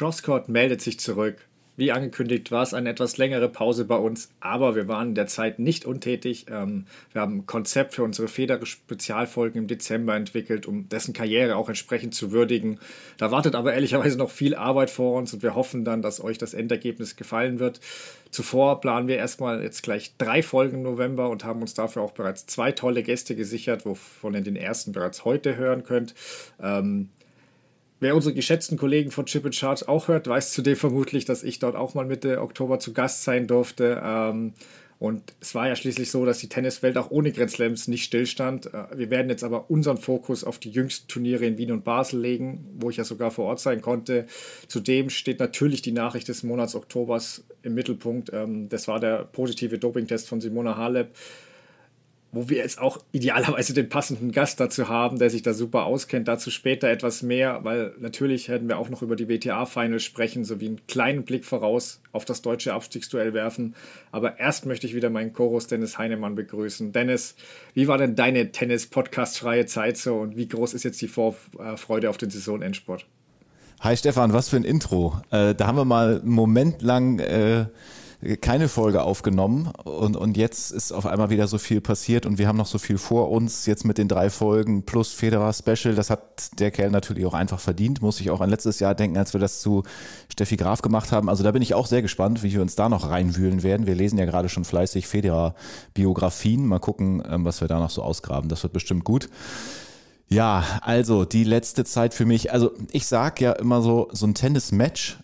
Crosscourt meldet sich zurück. Wie angekündigt war es eine etwas längere Pause bei uns, aber wir waren derzeit nicht untätig. Ähm, wir haben ein Konzept für unsere Federer-Spezialfolgen im Dezember entwickelt, um dessen Karriere auch entsprechend zu würdigen. Da wartet aber ehrlicherweise noch viel Arbeit vor uns und wir hoffen dann, dass euch das Endergebnis gefallen wird. Zuvor planen wir erstmal jetzt gleich drei Folgen im November und haben uns dafür auch bereits zwei tolle Gäste gesichert, wovon ihr den ersten bereits heute hören könnt. Ähm, Wer unsere geschätzten Kollegen von Chip Charge auch hört, weiß zudem vermutlich, dass ich dort auch mal Mitte Oktober zu Gast sein durfte. Ähm, und es war ja schließlich so, dass die Tenniswelt auch ohne Grand nicht stillstand. Äh, wir werden jetzt aber unseren Fokus auf die jüngsten Turniere in Wien und Basel legen, wo ich ja sogar vor Ort sein konnte. Zudem steht natürlich die Nachricht des Monats Oktobers im Mittelpunkt. Ähm, das war der positive Dopingtest von Simona Halep wo wir jetzt auch idealerweise den passenden Gast dazu haben, der sich da super auskennt. Dazu später etwas mehr, weil natürlich werden wir auch noch über die WTA-Finals sprechen, sowie einen kleinen Blick voraus auf das deutsche Abstiegsduell werfen. Aber erst möchte ich wieder meinen Chorus Dennis Heinemann begrüßen. Dennis, wie war denn deine Tennis-Podcast-freie Zeit so und wie groß ist jetzt die Vorfreude auf den Saisonendsport? Hi Stefan, was für ein Intro. Äh, da haben wir mal einen Moment lang äh, keine Folge aufgenommen und, und jetzt ist auf einmal wieder so viel passiert und wir haben noch so viel vor uns jetzt mit den drei Folgen plus Federer Special. Das hat der Kerl natürlich auch einfach verdient, muss ich auch an letztes Jahr denken, als wir das zu Steffi Graf gemacht haben. Also da bin ich auch sehr gespannt, wie wir uns da noch reinwühlen werden. Wir lesen ja gerade schon fleißig Federer Biografien. Mal gucken, ähm, was wir da noch so ausgraben. Das wird bestimmt gut. Ja, also die letzte Zeit für mich, also ich sag ja immer so, so ein Tennis-Match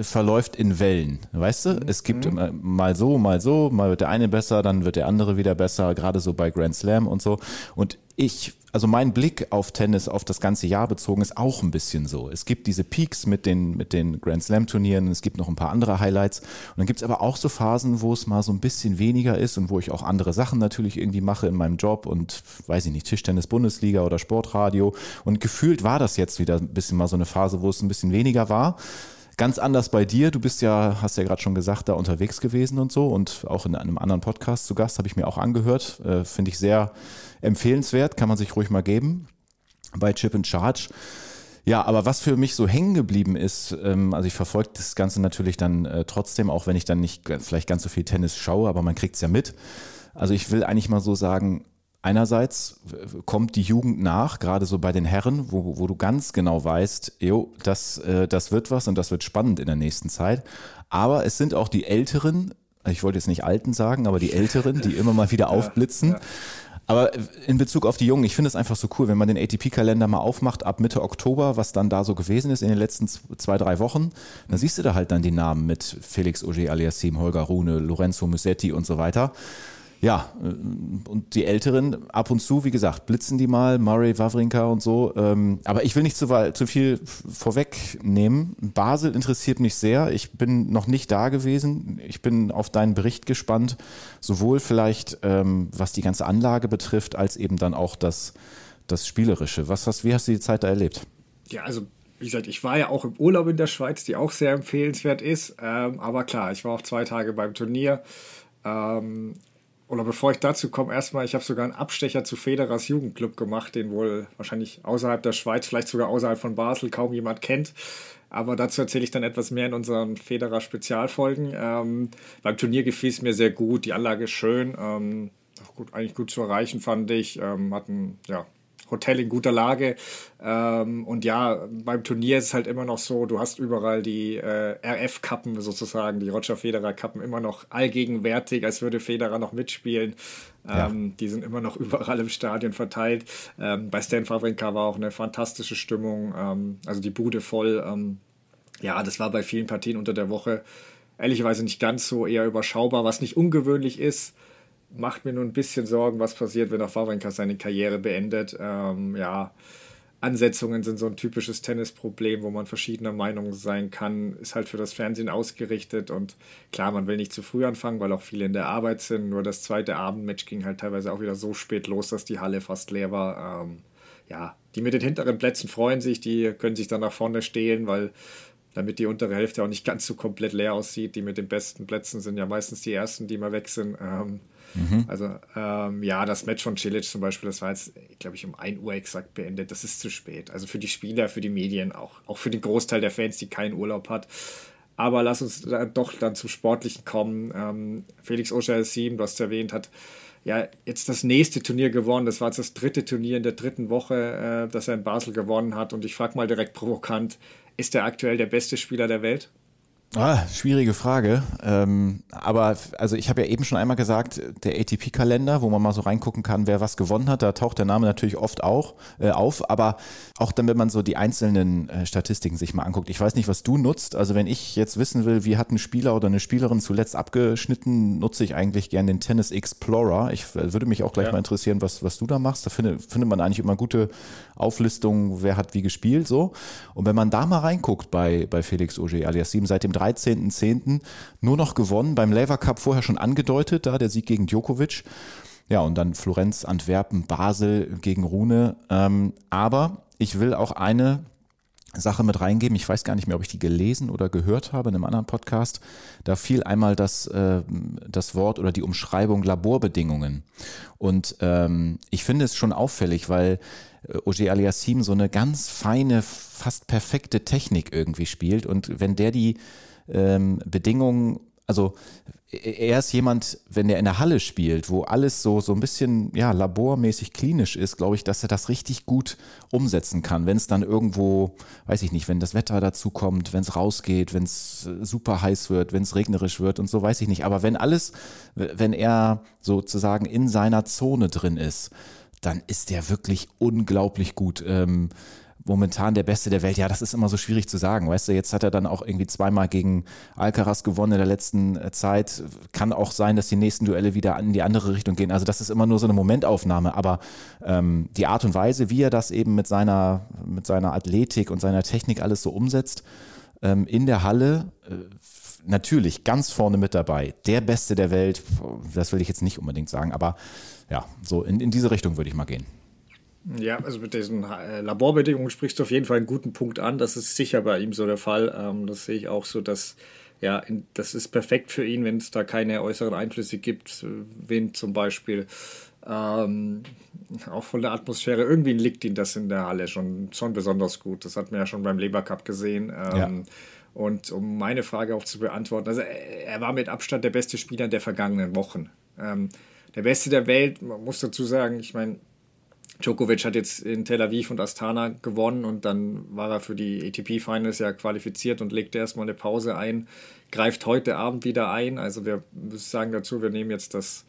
verläuft in Wellen, weißt du? Es gibt mhm. mal so, mal so, mal wird der eine besser, dann wird der andere wieder besser, gerade so bei Grand Slam und so. Und ich, also mein Blick auf Tennis auf das ganze Jahr bezogen ist auch ein bisschen so. Es gibt diese Peaks mit den, mit den Grand Slam Turnieren, es gibt noch ein paar andere Highlights und dann gibt es aber auch so Phasen, wo es mal so ein bisschen weniger ist und wo ich auch andere Sachen natürlich irgendwie mache in meinem Job und weiß ich nicht, Tischtennis Bundesliga oder Sportradio und gefühlt war das jetzt wieder ein bisschen mal so eine Phase, wo es ein bisschen weniger war. Ganz anders bei dir. Du bist ja, hast ja gerade schon gesagt, da unterwegs gewesen und so und auch in einem anderen Podcast zu Gast, habe ich mir auch angehört. Äh, Finde ich sehr empfehlenswert, kann man sich ruhig mal geben bei Chip and Charge. Ja, aber was für mich so hängen geblieben ist, ähm, also ich verfolge das Ganze natürlich dann äh, trotzdem, auch wenn ich dann nicht vielleicht ganz so viel Tennis schaue, aber man kriegt es ja mit. Also ich will eigentlich mal so sagen, Einerseits kommt die Jugend nach, gerade so bei den Herren, wo, wo du ganz genau weißt, jo, das, äh, das wird was und das wird spannend in der nächsten Zeit. Aber es sind auch die Älteren, ich wollte jetzt nicht Alten sagen, aber die Älteren, die immer mal wieder aufblitzen. Ja, ja. Aber in Bezug auf die Jungen, ich finde es einfach so cool, wenn man den ATP-Kalender mal aufmacht ab Mitte Oktober, was dann da so gewesen ist in den letzten zwei, drei Wochen, dann siehst du da halt dann die Namen mit Felix Auger aliasim, Holger Rune, Lorenzo Musetti und so weiter ja, äh, und die Älteren, ab und zu, wie gesagt, blitzen die mal, Murray, Wawrinka und so. Ähm, aber ich will nicht zu, zu viel vorwegnehmen. Basel interessiert mich sehr. Ich bin noch nicht da gewesen. Ich bin auf deinen Bericht gespannt, sowohl vielleicht, ähm, was die ganze Anlage betrifft, als eben dann auch das, das Spielerische. Was hast, wie hast du die Zeit da erlebt? Ja, also wie gesagt, ich war ja auch im Urlaub in der Schweiz, die auch sehr empfehlenswert ist. Ähm, aber klar, ich war auch zwei Tage beim Turnier. Ähm, oder bevor ich dazu komme, erstmal, ich habe sogar einen Abstecher zu Federers Jugendclub gemacht, den wohl wahrscheinlich außerhalb der Schweiz, vielleicht sogar außerhalb von Basel kaum jemand kennt. Aber dazu erzähle ich dann etwas mehr in unseren Federer Spezialfolgen. Ähm, beim Turnier gefiel es mir sehr gut, die Anlage ist schön, ähm, gut, eigentlich gut zu erreichen, fand ich. Ähm, hatten ja, Hotel in guter Lage. Ähm, und ja, beim Turnier ist es halt immer noch so, du hast überall die äh, RF-Kappen sozusagen, die Roger Federer-Kappen immer noch allgegenwärtig, als würde Federer noch mitspielen. Ja. Ähm, die sind immer noch überall im Stadion verteilt. Ähm, bei Stan Wawrinka war auch eine fantastische Stimmung, ähm, also die Bude voll. Ähm, ja, das war bei vielen Partien unter der Woche ehrlicherweise nicht ganz so, eher überschaubar, was nicht ungewöhnlich ist macht mir nur ein bisschen Sorgen, was passiert, wenn auch Wawrinka seine Karriere beendet. Ähm, ja, Ansetzungen sind so ein typisches Tennisproblem, wo man verschiedener Meinung sein kann, ist halt für das Fernsehen ausgerichtet und klar, man will nicht zu früh anfangen, weil auch viele in der Arbeit sind. Nur das zweite Abendmatch ging halt teilweise auch wieder so spät los, dass die Halle fast leer war. Ähm, ja, die mit den hinteren Plätzen freuen sich, die können sich dann nach vorne stehlen, weil damit die untere Hälfte auch nicht ganz so komplett leer aussieht. Die mit den besten Plätzen sind ja meistens die ersten, die mal weg sind. Ähm, Mhm. Also ähm, ja, das Match von Cilic zum Beispiel, das war jetzt, glaube ich, um 1 Uhr exakt beendet. Das ist zu spät. Also für die Spieler, für die Medien auch. Auch für den Großteil der Fans, die keinen Urlaub hat. Aber lass uns da doch dann zum Sportlichen kommen. Ähm, Felix Ocher-Sim, du hast es erwähnt, hat ja jetzt das nächste Turnier gewonnen. Das war jetzt das dritte Turnier in der dritten Woche, äh, das er in Basel gewonnen hat. Und ich frage mal direkt provokant, ist er aktuell der beste Spieler der Welt? Ah, schwierige Frage. Ähm, aber also ich habe ja eben schon einmal gesagt, der ATP-Kalender, wo man mal so reingucken kann, wer was gewonnen hat, da taucht der Name natürlich oft auch äh, auf. Aber auch dann, wenn man so die einzelnen äh, Statistiken sich mal anguckt. Ich weiß nicht, was du nutzt. Also wenn ich jetzt wissen will, wie hat ein Spieler oder eine Spielerin zuletzt abgeschnitten, nutze ich eigentlich gern den Tennis Explorer. Ich äh, würde mich auch gleich ja. mal interessieren, was, was du da machst. Da findet, findet man eigentlich immer gute Auflistungen, wer hat wie gespielt so. Und wenn man da mal reinguckt bei, bei Felix Auger alias 7 seit dem 13.10. nur noch gewonnen, beim Lever Cup vorher schon angedeutet, da der Sieg gegen Djokovic. Ja, und dann Florenz, Antwerpen, Basel gegen Rune. Ähm, aber ich will auch eine Sache mit reingeben. Ich weiß gar nicht mehr, ob ich die gelesen oder gehört habe in einem anderen Podcast. Da fiel einmal das, äh, das Wort oder die Umschreibung Laborbedingungen. Und ähm, ich finde es schon auffällig, weil Oje Aliassim so eine ganz feine, fast perfekte Technik irgendwie spielt. Und wenn der die ähm, Bedingungen, also er ist jemand, wenn er in der Halle spielt, wo alles so, so ein bisschen ja, labormäßig klinisch ist, glaube ich, dass er das richtig gut umsetzen kann. Wenn es dann irgendwo, weiß ich nicht, wenn das Wetter dazu kommt, wenn es rausgeht, wenn es äh, super heiß wird, wenn es regnerisch wird und so, weiß ich nicht. Aber wenn alles, wenn er sozusagen in seiner Zone drin ist, dann ist der wirklich unglaublich gut. Ähm, momentan der Beste der Welt, ja, das ist immer so schwierig zu sagen. Weißt du, jetzt hat er dann auch irgendwie zweimal gegen Alcaraz gewonnen in der letzten äh, Zeit. Kann auch sein, dass die nächsten Duelle wieder in die andere Richtung gehen. Also das ist immer nur so eine Momentaufnahme. Aber ähm, die Art und Weise, wie er das eben mit seiner, mit seiner Athletik und seiner Technik alles so umsetzt, ähm, in der Halle, äh, natürlich ganz vorne mit dabei. Der Beste der Welt, das will ich jetzt nicht unbedingt sagen, aber ja, so in, in diese Richtung würde ich mal gehen. Ja, also mit diesen äh, Laborbedingungen sprichst du auf jeden Fall einen guten Punkt an. Das ist sicher bei ihm so der Fall. Ähm, das sehe ich auch so, dass ja, das ist perfekt für ihn, wenn es da keine äußeren Einflüsse gibt, Wind zum Beispiel. Ähm, auch von der Atmosphäre. Irgendwie liegt ihm das in der Halle schon, schon besonders gut. Das hat man ja schon beim Leber Cup gesehen. Ähm, ja. Und um meine Frage auch zu beantworten, also er war mit Abstand der beste Spieler der vergangenen Wochen. Ähm, der Beste der Welt, man muss dazu sagen, ich meine, Djokovic hat jetzt in Tel Aviv und Astana gewonnen und dann war er für die ATP-Finals ja qualifiziert und legte erstmal eine Pause ein, greift heute Abend wieder ein. Also wir sagen dazu, wir nehmen jetzt das,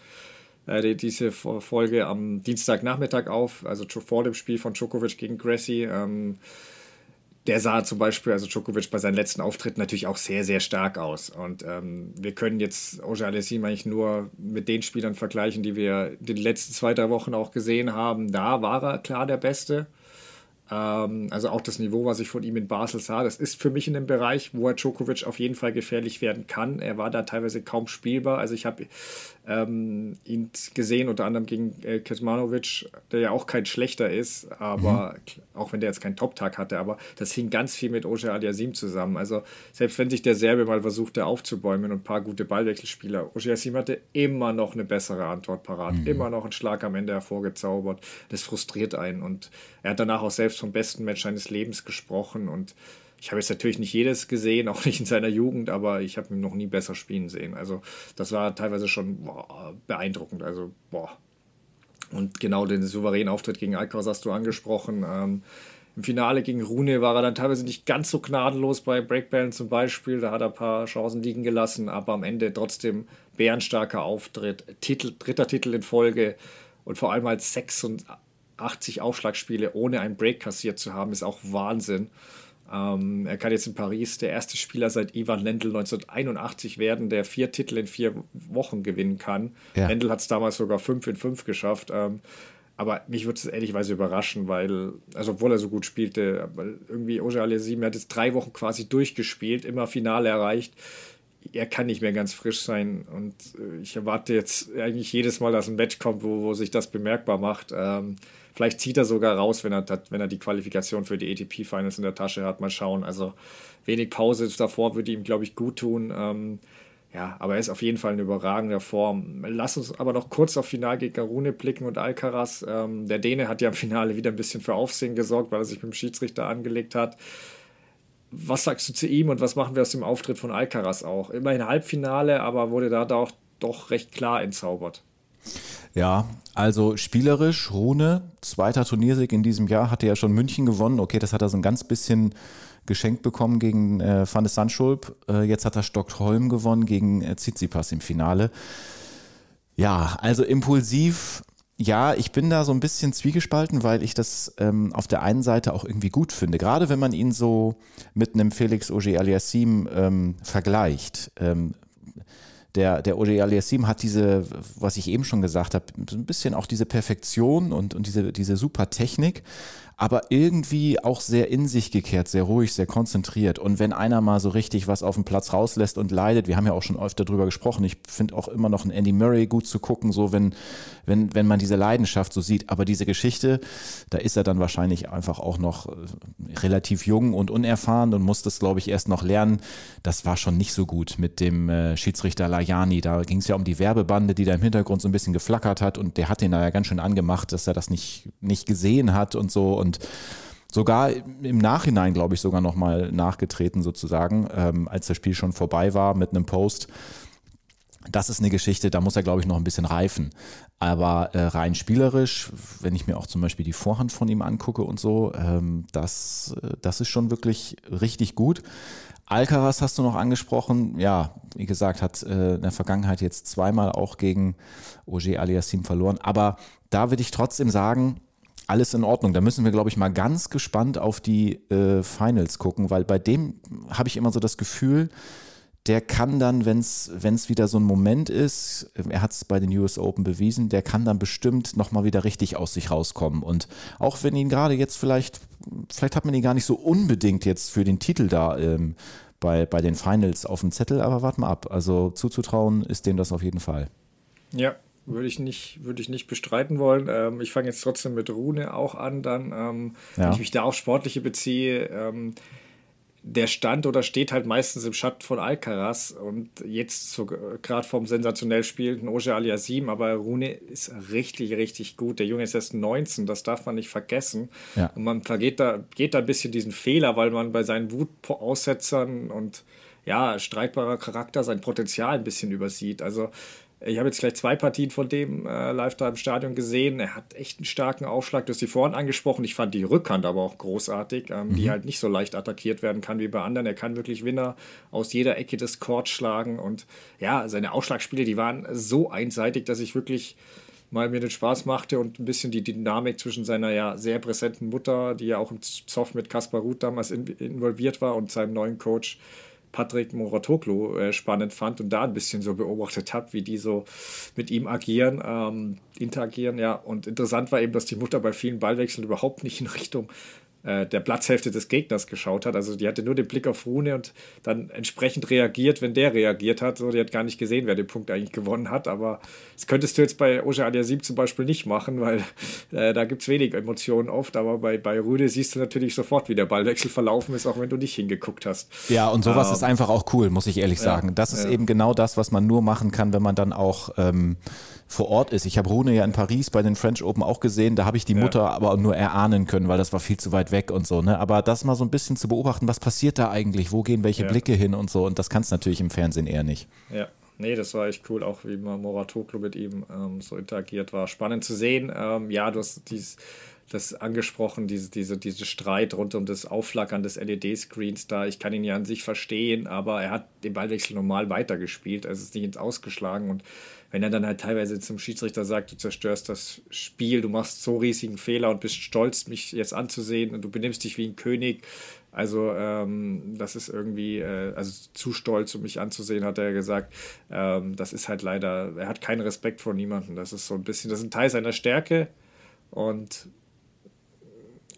äh, diese Folge am Dienstagnachmittag auf, also vor dem Spiel von Djokovic gegen Gracie. Ähm, der sah zum Beispiel, also Djokovic bei seinen letzten Auftritten natürlich auch sehr, sehr stark aus. Und ähm, wir können jetzt Oja Alessim eigentlich nur mit den Spielern vergleichen, die wir in den letzten zwei, drei Wochen auch gesehen haben. Da war er klar der Beste. Ähm, also auch das Niveau, was ich von ihm in Basel sah, das ist für mich in dem Bereich, wo er Djokovic auf jeden Fall gefährlich werden kann. Er war da teilweise kaum spielbar. Also ich habe ähm, ihn gesehen, unter anderem gegen äh, Kecmanovic, der ja auch kein schlechter ist, aber mhm. auch wenn der jetzt keinen Top-Tag hatte, aber das hing ganz viel mit Oje Aliasim zusammen. Also selbst wenn sich der Serbe mal versuchte aufzubäumen und ein paar gute Ballwechselspieler, Oje Aliasim hatte immer noch eine bessere Antwort parat, mhm. immer noch einen Schlag am Ende hervorgezaubert. Das frustriert einen und er hat danach auch selbst vom besten Match seines Lebens gesprochen und ich habe jetzt natürlich nicht jedes gesehen, auch nicht in seiner Jugend, aber ich habe ihn noch nie besser spielen sehen. Also das war teilweise schon boah, beeindruckend. Also boah. Und genau den souveränen Auftritt gegen Alcaraz hast du angesprochen. Ähm, Im Finale gegen Rune war er dann teilweise nicht ganz so gnadenlos bei Breakballen zum Beispiel. Da hat er ein paar Chancen liegen gelassen, aber am Ende trotzdem bärenstarker Auftritt. Titel, dritter Titel in Folge und vor allem als 86 Aufschlagspiele ohne einen Break kassiert zu haben, ist auch Wahnsinn. Ähm, er kann jetzt in Paris der erste Spieler seit Ivan Lendl 1981 werden, der vier Titel in vier Wochen gewinnen kann. Ja. Lendl hat es damals sogar fünf in fünf geschafft. Ähm, aber mich würde es ehrlichweise überraschen, weil, also obwohl er so gut spielte, irgendwie Oje Alessim hat jetzt drei Wochen quasi durchgespielt, immer Finale erreicht. Er kann nicht mehr ganz frisch sein und äh, ich erwarte jetzt eigentlich jedes Mal, dass ein Match kommt, wo, wo sich das bemerkbar macht. Ähm, Vielleicht zieht er sogar raus, wenn er, wenn er die Qualifikation für die ATP-Finals in der Tasche hat. Mal schauen. Also wenig Pause davor würde ihm, glaube ich, gut tun. Ähm, ja, aber er ist auf jeden Fall in überragender Form. Lass uns aber noch kurz auf Final gegen Rune blicken und Alcaraz. Ähm, der Däne hat ja im Finale wieder ein bisschen für Aufsehen gesorgt, weil er sich mit dem Schiedsrichter angelegt hat. Was sagst du zu ihm und was machen wir aus dem Auftritt von Alcaraz auch? Immerhin Halbfinale, aber wurde da doch, doch recht klar entzaubert. Ja, also spielerisch, Rune, zweiter Turniersieg in diesem Jahr, hatte ja schon München gewonnen. Okay, das hat er so ein ganz bisschen geschenkt bekommen gegen äh, Van de Sandschulp. Äh, jetzt hat er Stockholm gewonnen gegen äh, Tsitsipas im Finale. Ja, also impulsiv. Ja, ich bin da so ein bisschen zwiegespalten, weil ich das ähm, auf der einen Seite auch irgendwie gut finde. Gerade wenn man ihn so mit einem Felix Auger-Aliassime ähm, vergleicht. Ähm, der, der Oje Aliassim hat diese, was ich eben schon gesagt habe, so ein bisschen auch diese Perfektion und, und diese, diese super Technik aber irgendwie auch sehr in sich gekehrt, sehr ruhig, sehr konzentriert. Und wenn einer mal so richtig was auf dem Platz rauslässt und leidet, wir haben ja auch schon öfter drüber gesprochen, ich finde auch immer noch einen Andy Murray gut zu gucken, so wenn, wenn, wenn man diese Leidenschaft so sieht. Aber diese Geschichte, da ist er dann wahrscheinlich einfach auch noch äh, relativ jung und unerfahren und muss das, glaube ich, erst noch lernen. Das war schon nicht so gut mit dem äh, Schiedsrichter Lajani. Da ging es ja um die Werbebande, die da im Hintergrund so ein bisschen geflackert hat und der hat ihn da ja ganz schön angemacht, dass er das nicht, nicht gesehen hat und so und sogar im Nachhinein, glaube ich, sogar nochmal nachgetreten sozusagen, ähm, als das Spiel schon vorbei war mit einem Post. Das ist eine Geschichte, da muss er, glaube ich, noch ein bisschen reifen. Aber äh, rein spielerisch, wenn ich mir auch zum Beispiel die Vorhand von ihm angucke und so, ähm, das, äh, das ist schon wirklich richtig gut. Alcaraz hast du noch angesprochen. Ja, wie gesagt, hat äh, in der Vergangenheit jetzt zweimal auch gegen Ogier Aliassim verloren. Aber da würde ich trotzdem sagen, alles in Ordnung. Da müssen wir, glaube ich, mal ganz gespannt auf die äh, Finals gucken, weil bei dem habe ich immer so das Gefühl, der kann dann, wenn es wieder so ein Moment ist, er hat es bei den US Open bewiesen, der kann dann bestimmt nochmal wieder richtig aus sich rauskommen. Und auch wenn ihn gerade jetzt vielleicht, vielleicht hat man ihn gar nicht so unbedingt jetzt für den Titel da ähm, bei, bei den Finals auf dem Zettel, aber warte mal ab. Also zuzutrauen ist dem das auf jeden Fall. Ja, würde ich nicht, würde ich nicht bestreiten wollen. Ähm, ich fange jetzt trotzdem mit Rune auch an, dann, ähm, ja. wenn ich mich da auf Sportliche beziehe. Ähm, der stand oder steht halt meistens im Schatten von Alcaraz und jetzt so, gerade vom sensationell spielenden Oje Aliasim, aber Rune ist richtig, richtig gut. Der Junge ist erst 19, das darf man nicht vergessen. Ja. Und man vergeht da, geht da ein bisschen diesen Fehler, weil man bei seinen Wutaussetzern und ja, streitbarer Charakter sein Potenzial ein bisschen übersieht. Also ich habe jetzt gleich zwei Partien von dem äh, live da im Stadion gesehen. Er hat echt einen starken Aufschlag. Du hast die Vorhand angesprochen. Ich fand die Rückhand aber auch großartig, ähm, mhm. die halt nicht so leicht attackiert werden kann wie bei anderen. Er kann wirklich Winner aus jeder Ecke des Courts schlagen. Und ja, seine Aufschlagspiele, die waren so einseitig, dass ich wirklich mal mir den Spaß machte und ein bisschen die Dynamik zwischen seiner ja sehr präsenten Mutter, die ja auch im Zoff mit Kaspar Ruth damals in, involviert war, und seinem neuen Coach Patrick Moratoglu äh, spannend fand und da ein bisschen so beobachtet habe, wie die so mit ihm agieren, ähm, interagieren. Ja, und interessant war eben, dass die Mutter bei vielen Ballwechseln überhaupt nicht in Richtung äh, der Platzhälfte des Gegners geschaut hat. Also die hatte nur den Blick auf Rune und dann entsprechend reagiert, wenn der reagiert hat. So, die hat gar nicht gesehen, wer den Punkt eigentlich gewonnen hat. Aber das könntest du jetzt bei Oja Aliasim zum Beispiel nicht machen, weil äh, da gibt es wenig Emotionen oft. Aber bei, bei Rune siehst du natürlich sofort, wie der Ballwechsel verlaufen ist, auch wenn du nicht hingeguckt hast. Ja, und sowas ähm, ist einfach auch cool, muss ich ehrlich sagen. Ja, das ist ja. eben genau das, was man nur machen kann, wenn man dann auch ähm, vor Ort ist. Ich habe Rune ja in Paris bei den French Open auch gesehen, da habe ich die Mutter ja. aber nur erahnen können, weil das war viel zu weit weg und so. Ne? Aber das mal so ein bisschen zu beobachten, was passiert da eigentlich, wo gehen welche ja. Blicke hin und so und das kannst du natürlich im Fernsehen eher nicht. Ja. Nee, das war echt cool, auch wie Moratoglu mit ihm ähm, so interagiert war. Spannend zu sehen. Ähm, ja, du hast dieses das angesprochen, diese, diese, diese Streit rund um das Aufflackern des LED-Screens da. Ich kann ihn ja an sich verstehen, aber er hat den Ballwechsel normal weitergespielt. Es ist nicht ins Ausgeschlagen und wenn er dann halt teilweise zum Schiedsrichter sagt, du zerstörst das Spiel, du machst so riesigen Fehler und bist stolz, mich jetzt anzusehen und du benimmst dich wie ein König. Also ähm, das ist irgendwie, äh, also zu stolz, um mich anzusehen, hat er gesagt. Ähm, das ist halt leider, er hat keinen Respekt vor niemandem. Das ist so ein bisschen, das ist ein Teil seiner Stärke und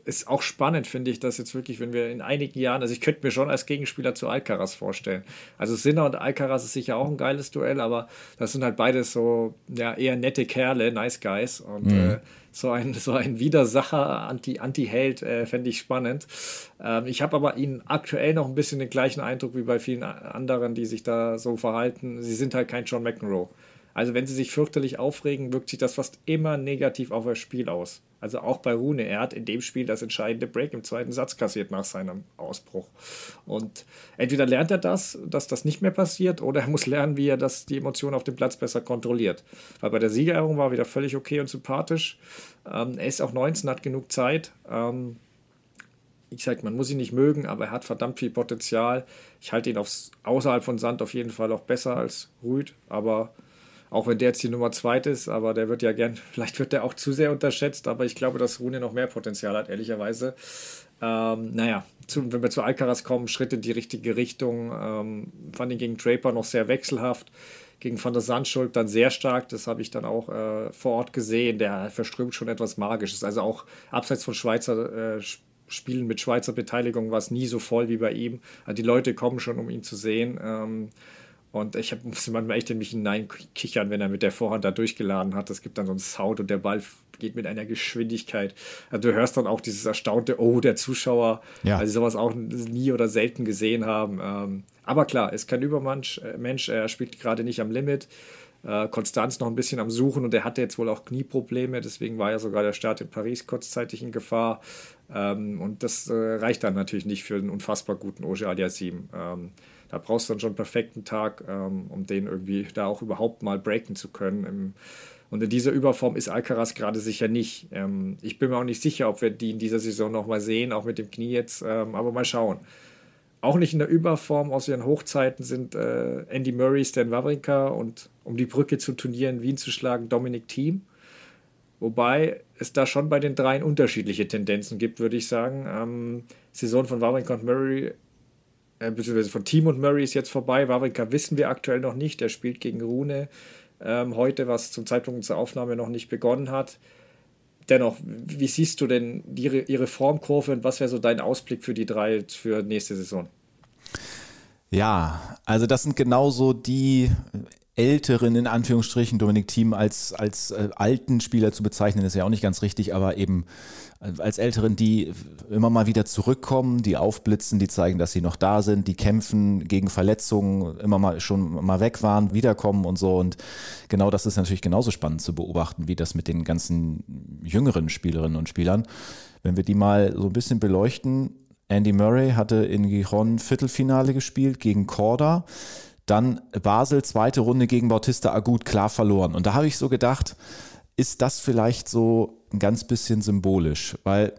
ist auch spannend, finde ich, dass jetzt wirklich, wenn wir in einigen Jahren, also ich könnte mir schon als Gegenspieler zu Alcaraz vorstellen. Also Sinner und Alcaraz ist sicher auch ein geiles Duell, aber das sind halt beides so ja, eher nette Kerle, nice guys. Und mhm. äh, so ein, so ein Widersacher, Anti-Held, Anti äh, fände ich spannend. Ähm, ich habe aber ihnen aktuell noch ein bisschen den gleichen Eindruck wie bei vielen anderen, die sich da so verhalten. Sie sind halt kein John McEnroe. Also wenn sie sich fürchterlich aufregen, wirkt sich das fast immer negativ auf das Spiel aus. Also auch bei Rune, er hat in dem Spiel das entscheidende Break im zweiten Satz kassiert nach seinem Ausbruch. Und entweder lernt er das, dass das nicht mehr passiert, oder er muss lernen, wie er das, die Emotionen auf dem Platz besser kontrolliert. Weil bei der Siegerehrung war er wieder völlig okay und sympathisch. Ähm, er ist auch 19, hat genug Zeit. Ähm, ich sage, man muss ihn nicht mögen, aber er hat verdammt viel Potenzial. Ich halte ihn aufs, außerhalb von Sand auf jeden Fall auch besser als Rüd, aber auch wenn der jetzt die Nummer zwei ist, aber der wird ja gern, vielleicht wird der auch zu sehr unterschätzt, aber ich glaube, dass Rune noch mehr Potenzial hat, ehrlicherweise. Ähm, naja, zu, wenn wir zu Alcaraz kommen, Schritt in die richtige Richtung. Ähm, fand ihn gegen Draper noch sehr wechselhaft. Gegen Van der Sandschuld dann sehr stark, das habe ich dann auch äh, vor Ort gesehen. Der verströmt schon etwas Magisches. Also auch abseits von Schweizer äh, Spielen mit Schweizer Beteiligung war es nie so voll wie bei ihm. Also die Leute kommen schon, um ihn zu sehen. Ähm, und ich hab, musste manchmal echt in mich hineinkichern, wenn er mit der Vorhand da durchgeladen hat. Es gibt dann so einen Sound und der Ball geht mit einer Geschwindigkeit. Also du hörst dann auch dieses erstaunte Oh der Zuschauer, ja. weil sie sowas auch nie oder selten gesehen haben. Ähm, aber klar, ist kein Übermensch. Äh, Mensch, er spielt gerade nicht am Limit. Äh, Konstanz noch ein bisschen am Suchen und er hatte jetzt wohl auch Knieprobleme, deswegen war ja sogar der Start in Paris kurzzeitig in Gefahr. Ähm, und das äh, reicht dann natürlich nicht für einen unfassbar guten Oje Aliassim. Ähm, da brauchst du dann schon einen perfekten Tag, ähm, um den irgendwie da auch überhaupt mal breaken zu können. und in dieser Überform ist Alcaraz gerade sicher nicht. Ähm, ich bin mir auch nicht sicher, ob wir die in dieser Saison nochmal sehen, auch mit dem Knie jetzt, ähm, aber mal schauen. Auch nicht in der Überform aus ihren Hochzeiten sind äh, Andy Murray, Stan Wawrinka und um die Brücke zu Turnieren Wien zu schlagen, Dominic Thiem. Wobei es da schon bei den dreien unterschiedliche Tendenzen gibt, würde ich sagen. Ähm, Saison von Wawrinka und Murray äh, beziehungsweise von Team und Murray ist jetzt vorbei. Wawrinka wissen wir aktuell noch nicht. Er spielt gegen Rune ähm, heute, was zum Zeitpunkt zur Aufnahme noch nicht begonnen hat. Dennoch, wie siehst du denn ihre, ihre Formkurve und was wäre so dein Ausblick für die drei für nächste Saison? Ja, also das sind genauso die älteren, in Anführungsstrichen, Dominik Thiem als, als äh, alten Spieler zu bezeichnen, ist ja auch nicht ganz richtig, aber eben äh, als älteren, die immer mal wieder zurückkommen, die aufblitzen, die zeigen, dass sie noch da sind, die kämpfen gegen Verletzungen, immer mal schon mal weg waren, wiederkommen und so. Und genau das ist natürlich genauso spannend zu beobachten, wie das mit den ganzen jüngeren Spielerinnen und Spielern. Wenn wir die mal so ein bisschen beleuchten, Andy Murray hatte in Gijon Viertelfinale gespielt gegen Korda dann Basel, zweite Runde gegen Bautista Agut, klar verloren. Und da habe ich so gedacht, ist das vielleicht so ein ganz bisschen symbolisch, weil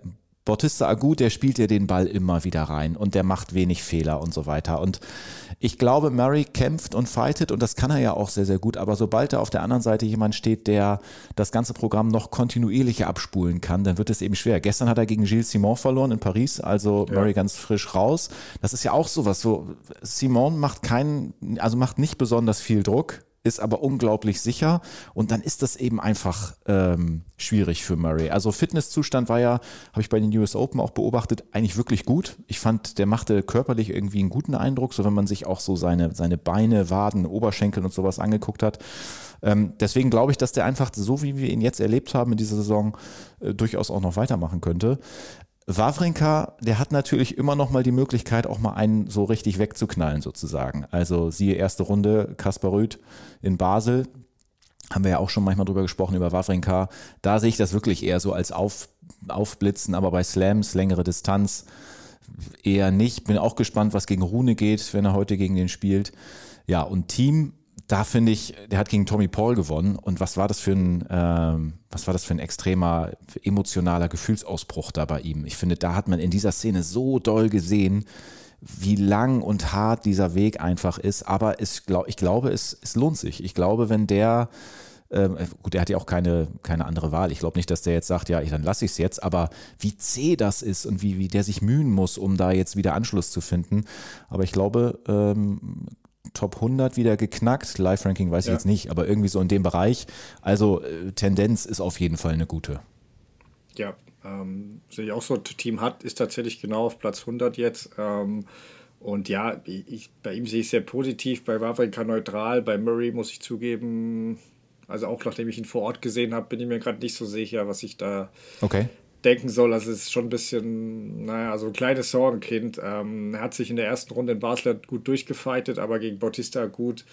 Bautista Agut, der spielt ja den Ball immer wieder rein und der macht wenig Fehler und so weiter. Und ich glaube, Murray kämpft und fightet und das kann er ja auch sehr, sehr gut. Aber sobald da auf der anderen Seite jemand steht, der das ganze Programm noch kontinuierlicher abspulen kann, dann wird es eben schwer. Gestern hat er gegen Gilles Simon verloren in Paris, also ja. Murray ganz frisch raus. Das ist ja auch sowas. So, Simon macht keinen, also macht nicht besonders viel Druck ist aber unglaublich sicher und dann ist das eben einfach ähm, schwierig für Murray. Also Fitnesszustand war ja, habe ich bei den US Open auch beobachtet, eigentlich wirklich gut. Ich fand, der machte körperlich irgendwie einen guten Eindruck, so wenn man sich auch so seine, seine Beine, Waden, Oberschenkel und sowas angeguckt hat. Ähm, deswegen glaube ich, dass der einfach so, wie wir ihn jetzt erlebt haben in dieser Saison, äh, durchaus auch noch weitermachen könnte. Wawrinka, der hat natürlich immer noch mal die Möglichkeit, auch mal einen so richtig wegzuknallen sozusagen. Also siehe erste Runde, Kaspar Rüth in Basel, haben wir ja auch schon manchmal drüber gesprochen, über Wawrinka. Da sehe ich das wirklich eher so als Auf, Aufblitzen, aber bei Slams, längere Distanz, eher nicht. Bin auch gespannt, was gegen Rune geht, wenn er heute gegen den spielt. Ja, und Team da finde ich, der hat gegen Tommy Paul gewonnen und was war das für ein, ähm, was war das für ein extremer emotionaler Gefühlsausbruch da bei ihm? Ich finde, da hat man in dieser Szene so doll gesehen, wie lang und hart dieser Weg einfach ist. Aber es, ich glaube, es, es lohnt sich. Ich glaube, wenn der ähm, gut, er hat ja auch keine, keine andere Wahl. Ich glaube nicht, dass der jetzt sagt, ja, dann lasse ich es jetzt, aber wie zäh das ist und wie, wie der sich mühen muss, um da jetzt wieder Anschluss zu finden. Aber ich glaube, ähm, Top 100 wieder geknackt. Live-Ranking weiß ich jetzt nicht, aber irgendwie so in dem Bereich. Also äh, Tendenz ist auf jeden Fall eine gute. Ja, ähm, sehe ich auch so. Team hat ist tatsächlich genau auf Platz 100 jetzt. Ähm, und ja, ich, bei ihm sehe ich sehr positiv, bei Wawrinka neutral, bei Murray muss ich zugeben, also auch nachdem ich ihn vor Ort gesehen habe, bin ich mir gerade nicht so sicher, was ich da okay. Denken soll. Also es ist schon ein bisschen, naja, so ein kleines Sorgenkind. Ähm, er hat sich in der ersten Runde in Basel gut durchgefeitet, aber gegen Bautista gut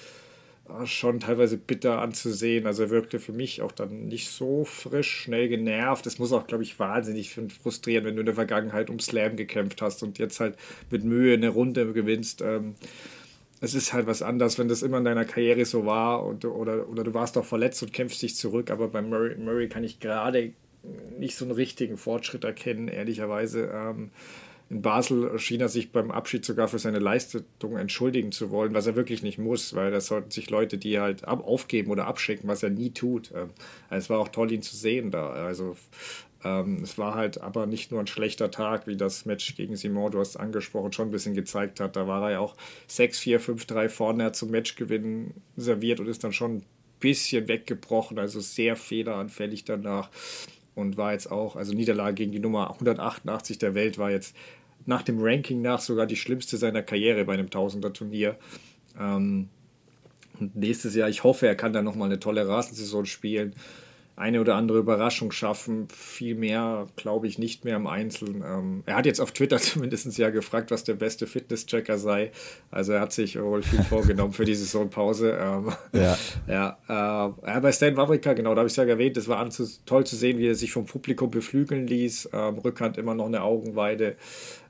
Ah, schon teilweise bitter anzusehen. Also er wirkte für mich auch dann nicht so frisch, schnell genervt. Es muss auch, glaube ich, wahnsinnig frustrieren, wenn du in der Vergangenheit um Slam gekämpft hast und jetzt halt mit Mühe eine Runde gewinnst. Ähm, es ist halt was anderes, wenn das immer in deiner Karriere so war und, oder, oder du warst auch verletzt und kämpfst dich zurück. Aber bei Murray, Murray kann ich gerade nicht so einen richtigen Fortschritt erkennen, ehrlicherweise. Ähm, in Basel schien er sich beim Abschied sogar für seine Leistung entschuldigen zu wollen, was er wirklich nicht muss, weil das sollten sich Leute, die halt aufgeben oder abschicken, was er nie tut. Ähm, es war auch toll, ihn zu sehen da. Also ähm, es war halt aber nicht nur ein schlechter Tag, wie das Match gegen Simon, du hast angesprochen, schon ein bisschen gezeigt hat. Da war er ja auch 6-4, 5-3 vorne, zum Matchgewinn serviert und ist dann schon ein bisschen weggebrochen, also sehr fehleranfällig danach und war jetzt auch, also Niederlage gegen die Nummer 188 der Welt war jetzt nach dem Ranking nach sogar die schlimmste seiner Karriere bei einem Tausender-Turnier. Ähm, und nächstes Jahr, ich hoffe, er kann da nochmal eine tolle Rasensaison spielen eine oder andere Überraschung schaffen. Viel mehr glaube ich nicht mehr im Einzelnen. Ähm, er hat jetzt auf Twitter zumindest ja gefragt, was der beste Fitness-Checker sei. Also er hat sich wohl viel vorgenommen für die Saisonpause. Ähm, ja. ja äh, bei Stan Wawrika, genau, da habe ich es ja erwähnt, es war toll zu sehen, wie er sich vom Publikum beflügeln ließ. Ähm, Rückhand immer noch eine Augenweide.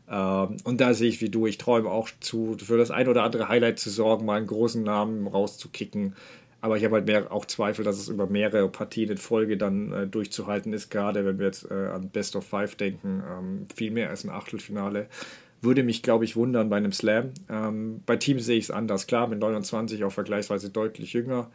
Ähm, und da sehe ich wie du, ich träume auch zu, für das ein oder andere Highlight zu sorgen, mal einen großen Namen rauszukicken. Aber ich habe halt mehr auch Zweifel, dass es über mehrere Partien in Folge dann äh, durchzuhalten ist, gerade wenn wir jetzt äh, an Best of Five denken. Ähm, viel mehr als ein Achtelfinale. Würde mich, glaube ich, wundern bei einem Slam. Ähm, bei Teams sehe ich es anders. Klar, mit 29 auch vergleichsweise deutlich jünger.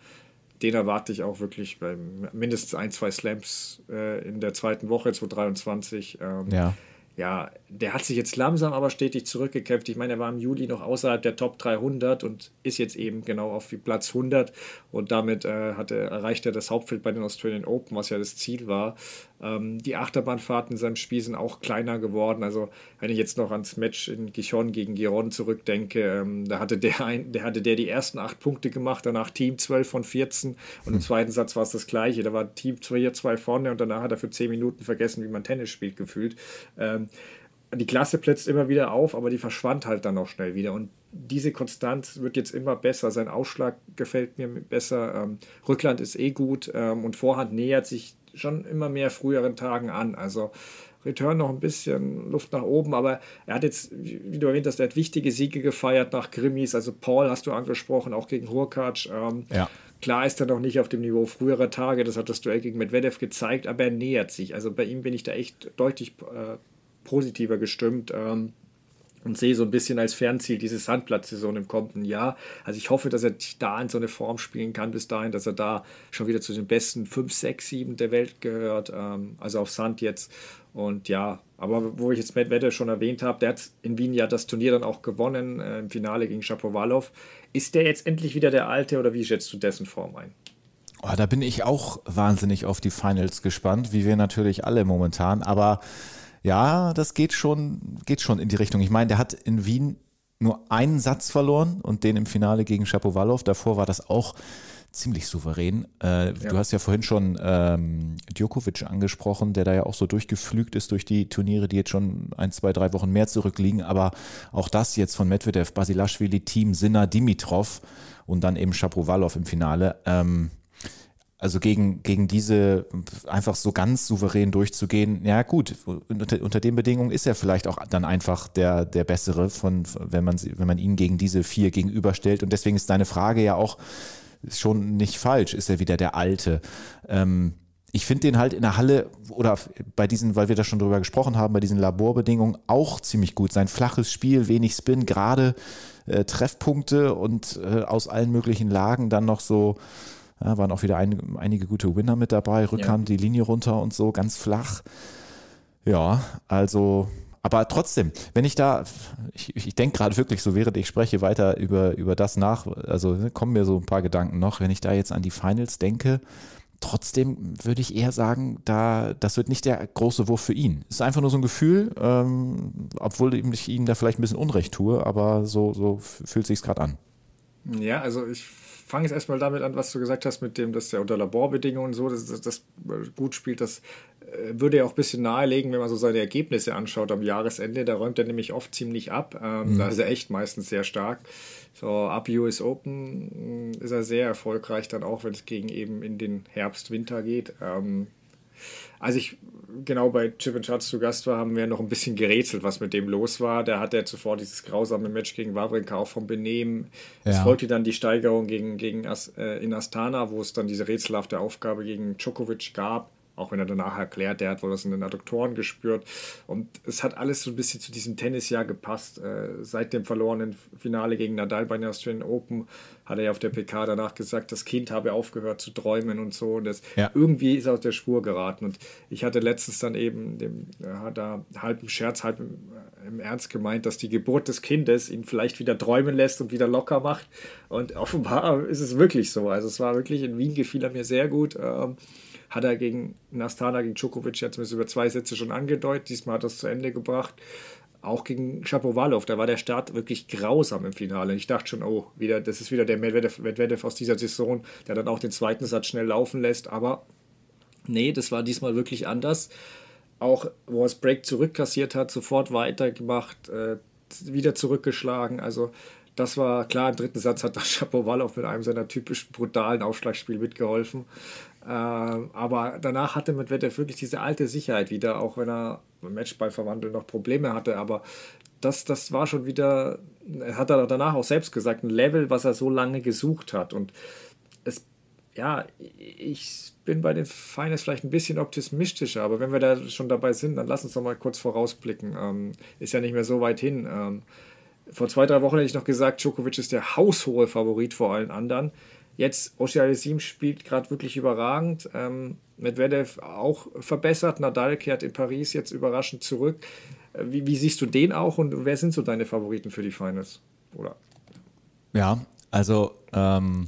Den erwarte ich auch wirklich bei mindestens ein, zwei Slams äh, in der zweiten Woche 2023. Ähm, ja ja, der hat sich jetzt langsam aber stetig zurückgekämpft. Ich meine, er war im Juli noch außerhalb der Top 300 und ist jetzt eben genau auf Platz 100 und damit äh, hat er, erreicht er das Hauptfeld bei den Australian Open, was ja das Ziel war. Ähm, die Achterbahnfahrten in seinem Spiel sind auch kleiner geworden. Also wenn ich jetzt noch ans Match in Gijon gegen Giron zurückdenke, ähm, da hatte der, ein, der hatte der die ersten acht Punkte gemacht, danach Team 12 von 14 und im hm. zweiten Satz war es das gleiche. Da war Team 2 hier zwei vorne und danach hat er für 10 Minuten vergessen, wie man Tennis spielt, gefühlt. Ähm, die Klasse plätzt immer wieder auf, aber die verschwand halt dann auch schnell wieder. Und diese Konstanz wird jetzt immer besser. Sein Ausschlag gefällt mir besser. Ähm, Rückland ist eh gut ähm, und Vorhand nähert sich schon immer mehr früheren Tagen an. Also Return noch ein bisschen Luft nach oben, aber er hat jetzt, wie du erwähnt hast, er hat wichtige Siege gefeiert nach Grimmis. Also Paul hast du angesprochen, auch gegen Hurkacz. Ähm, ja. Klar ist er noch nicht auf dem Niveau früherer Tage, das hat das Duell gegen Medvedev gezeigt, aber er nähert sich. Also bei ihm bin ich da echt deutlich äh, positiver gestimmt. Ähm, und sehe so ein bisschen als Fernziel diese Sandplatzsaison im kommenden Jahr. Also ich hoffe, dass er da in so eine Form spielen kann bis dahin, dass er da schon wieder zu den besten 5, 6, 7 der Welt gehört. Ähm, also auf Sand jetzt. Und ja, aber wo ich jetzt Medvedev schon erwähnt habe, der hat in Wien ja das Turnier dann auch gewonnen äh, im Finale gegen Shapovalov. Ist der jetzt endlich wieder der Alte oder wie schätzt du dessen Form ein? Oh, da bin ich auch wahnsinnig auf die Finals gespannt, wie wir natürlich alle momentan. Aber ja, das geht schon, geht schon in die Richtung. Ich meine, der hat in Wien nur einen Satz verloren und den im Finale gegen Shapovalov. Davor war das auch ziemlich souverän. Äh, ja. Du hast ja vorhin schon ähm, Djokovic angesprochen, der da ja auch so durchgeflügt ist durch die Turniere, die jetzt schon ein, zwei, drei Wochen mehr zurückliegen. Aber auch das jetzt von Medvedev, Basilashvili, Team Sinner, Dimitrov und dann eben Shapovalov im Finale. Ähm, also gegen, gegen diese einfach so ganz souverän durchzugehen, ja gut, unter, unter den Bedingungen ist er vielleicht auch dann einfach der, der Bessere, von, wenn, man, wenn man ihn gegen diese vier gegenüberstellt. Und deswegen ist deine Frage ja auch schon nicht falsch, ist er wieder der Alte. Ähm, ich finde den halt in der Halle oder bei diesen, weil wir da schon drüber gesprochen haben, bei diesen Laborbedingungen auch ziemlich gut. Sein flaches Spiel, wenig Spin, gerade äh, Treffpunkte und äh, aus allen möglichen Lagen dann noch so ja, waren auch wieder ein, einige gute Winner mit dabei. Rückhand ja. die Linie runter und so, ganz flach. Ja, also, aber trotzdem, wenn ich da, ich, ich denke gerade wirklich so, während ich spreche, weiter über, über das nach, also ne, kommen mir so ein paar Gedanken noch, wenn ich da jetzt an die Finals denke, Trotzdem würde ich eher sagen, da, das wird nicht der große Wurf für ihn. Es ist einfach nur so ein Gefühl, ähm, obwohl ich ihm da vielleicht ein bisschen Unrecht tue, aber so, so fühlt sich gerade an. Ja, also ich fange jetzt erstmal damit an, was du gesagt hast, mit dem, dass der unter Laborbedingungen so das, das, das gut spielt. Das äh, würde ja auch ein bisschen nahelegen, wenn man so seine Ergebnisse anschaut am Jahresende. Da räumt er nämlich oft ziemlich ab. Ähm, mhm. Da ist er echt meistens sehr stark. So, ab US Open mm, ist er sehr erfolgreich, dann auch, wenn es gegen eben in den Herbst, Winter geht. Ähm, als ich genau bei Chip and Charts zu Gast war, haben wir noch ein bisschen gerätselt, was mit dem los war. Der hatte ja zuvor dieses grausame Match gegen Wawrinka auch vom Benehmen. Ja. Es folgte dann die Steigerung gegen, gegen As, äh, in Astana, wo es dann diese rätselhafte Aufgabe gegen Djokovic gab. Auch wenn er danach erklärt, der hat wohl das in den Adduktoren gespürt. Und es hat alles so ein bisschen zu diesem Tennisjahr gepasst. Äh, seit dem verlorenen Finale gegen Nadal bei den Australian Open hat er ja auf der PK danach gesagt, das Kind habe aufgehört zu träumen und so. Und das ja. irgendwie ist er aus der Spur geraten. Und ich hatte letztens dann eben, dem, hat er halb im Scherz, halb im, äh, im Ernst gemeint, dass die Geburt des Kindes ihn vielleicht wieder träumen lässt und wieder locker macht. Und offenbar ist es wirklich so. Also es war wirklich in Wien gefiel er mir sehr gut. Ähm, hat er gegen Nastana, gegen Djokovic jetzt über zwei Sätze schon angedeutet. Diesmal hat er es zu Ende gebracht. Auch gegen Shapovalov, da war der Start wirklich grausam im Finale. Ich dachte schon, oh, wieder, das ist wieder der Medvedev, Medvedev aus dieser Saison, der dann auch den zweiten Satz schnell laufen lässt. Aber nee, das war diesmal wirklich anders. Auch wo er das Break zurückkassiert hat, sofort weitergemacht, äh, wieder zurückgeschlagen. Also das war klar, im dritten Satz hat Shapovalov mit einem seiner typischen brutalen Aufschlagspiel mitgeholfen. Äh, aber danach hatte Medvedev wirklich diese alte Sicherheit wieder, auch wenn er im Matchball verwandeln noch Probleme hatte. Aber das, das war schon wieder, hat er danach auch selbst gesagt, ein Level, was er so lange gesucht hat. Und es, ja, ich bin bei den Finals vielleicht ein bisschen optimistischer, aber wenn wir da schon dabei sind, dann lass uns doch mal kurz vorausblicken. Ähm, ist ja nicht mehr so weit hin. Ähm, vor zwei, drei Wochen hätte ich noch gesagt, Djokovic ist der haushohe Favorit vor allen anderen. Jetzt, Oceanesim spielt gerade wirklich überragend. Ähm, Medvedev auch verbessert. Nadal kehrt in Paris jetzt überraschend zurück. Äh, wie, wie, siehst du den auch und wer sind so deine Favoriten für die Finals? Oder? Ja, also ähm,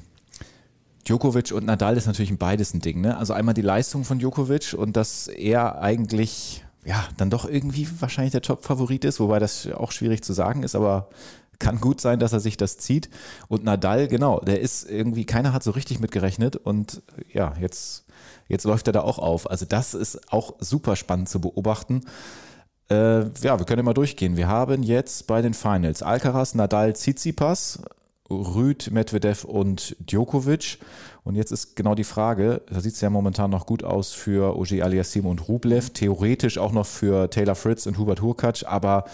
Djokovic und Nadal ist natürlich beides ein Ding. Ne? Also einmal die Leistung von Djokovic und dass er eigentlich ja dann doch irgendwie wahrscheinlich der Top-Favorit ist, wobei das auch schwierig zu sagen ist, aber kann gut sein, dass er sich das zieht. Und Nadal, genau, der ist irgendwie, keiner hat so richtig mitgerechnet und ja, jetzt, jetzt läuft er da auch auf. Also das ist auch super spannend zu beobachten. Äh, ja, wir können mal durchgehen. Wir haben jetzt bei den Finals Alcaraz, Nadal, Tsitsipas, Rüd, Medvedev und Djokovic. Und jetzt ist genau die Frage, da sieht es ja momentan noch gut aus für Ogier Aliassim und Rublev, theoretisch auch noch für Taylor Fritz und Hubert Hurkacz, aber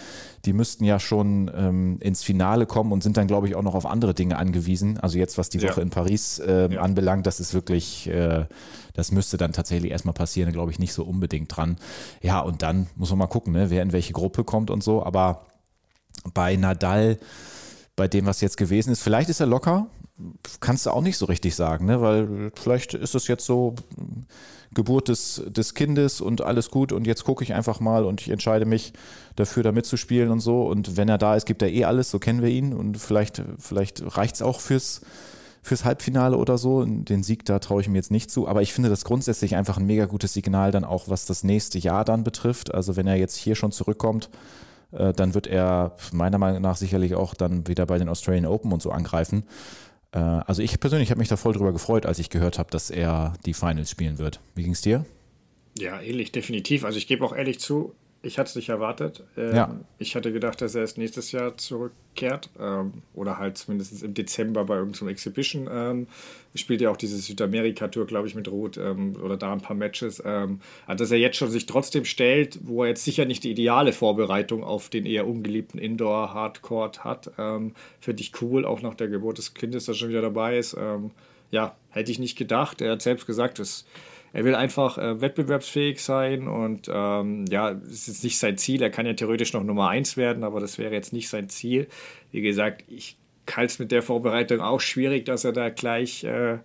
die müssten ja schon ähm, ins Finale kommen und sind dann, glaube ich, auch noch auf andere Dinge angewiesen. Also jetzt, was die Woche ja. in Paris äh, ja. anbelangt, das ist wirklich, äh, das müsste dann tatsächlich erstmal passieren, glaube ich, nicht so unbedingt dran. Ja, und dann muss man mal gucken, ne, wer in welche Gruppe kommt und so, aber bei Nadal, bei dem, was jetzt gewesen ist. Vielleicht ist er locker, kannst du auch nicht so richtig sagen, ne? weil vielleicht ist es jetzt so Geburt des, des Kindes und alles gut und jetzt gucke ich einfach mal und ich entscheide mich dafür, da mitzuspielen und so. Und wenn er da ist, gibt er eh alles, so kennen wir ihn und vielleicht, vielleicht reicht es auch fürs, fürs Halbfinale oder so. Den Sieg, da traue ich mir jetzt nicht zu. Aber ich finde das grundsätzlich einfach ein mega gutes Signal dann auch, was das nächste Jahr dann betrifft. Also wenn er jetzt hier schon zurückkommt, äh, dann wird er meiner Meinung nach sicherlich auch dann wieder bei den Australian Open und so angreifen. Äh, also ich persönlich habe mich da voll drüber gefreut, als ich gehört habe, dass er die Finals spielen wird. Wie ging es dir? Ja, ähnlich, definitiv. Also ich gebe auch ehrlich zu, ich hatte es nicht erwartet. Ähm, ja. Ich hatte gedacht, dass er erst nächstes Jahr zurückkehrt ähm, oder halt zumindest im Dezember bei irgendeinem Exhibition. Ähm, spielt ja auch diese Südamerika-Tour, glaube ich, mit Ruth ähm, oder da ein paar Matches. Ähm, also dass er jetzt schon sich trotzdem stellt, wo er jetzt sicher nicht die ideale Vorbereitung auf den eher ungeliebten Indoor-Hardcourt hat. Ähm, Finde ich cool, auch nach der Geburt des Kindes, dass er schon wieder dabei ist. Ähm, ja, hätte ich nicht gedacht. Er hat selbst gesagt, dass er will einfach äh, wettbewerbsfähig sein und ähm, ja, es ist nicht sein Ziel. Er kann ja theoretisch noch Nummer 1 werden, aber das wäre jetzt nicht sein Ziel. Wie gesagt, ich halte es mit der Vorbereitung auch schwierig, dass er da gleich äh,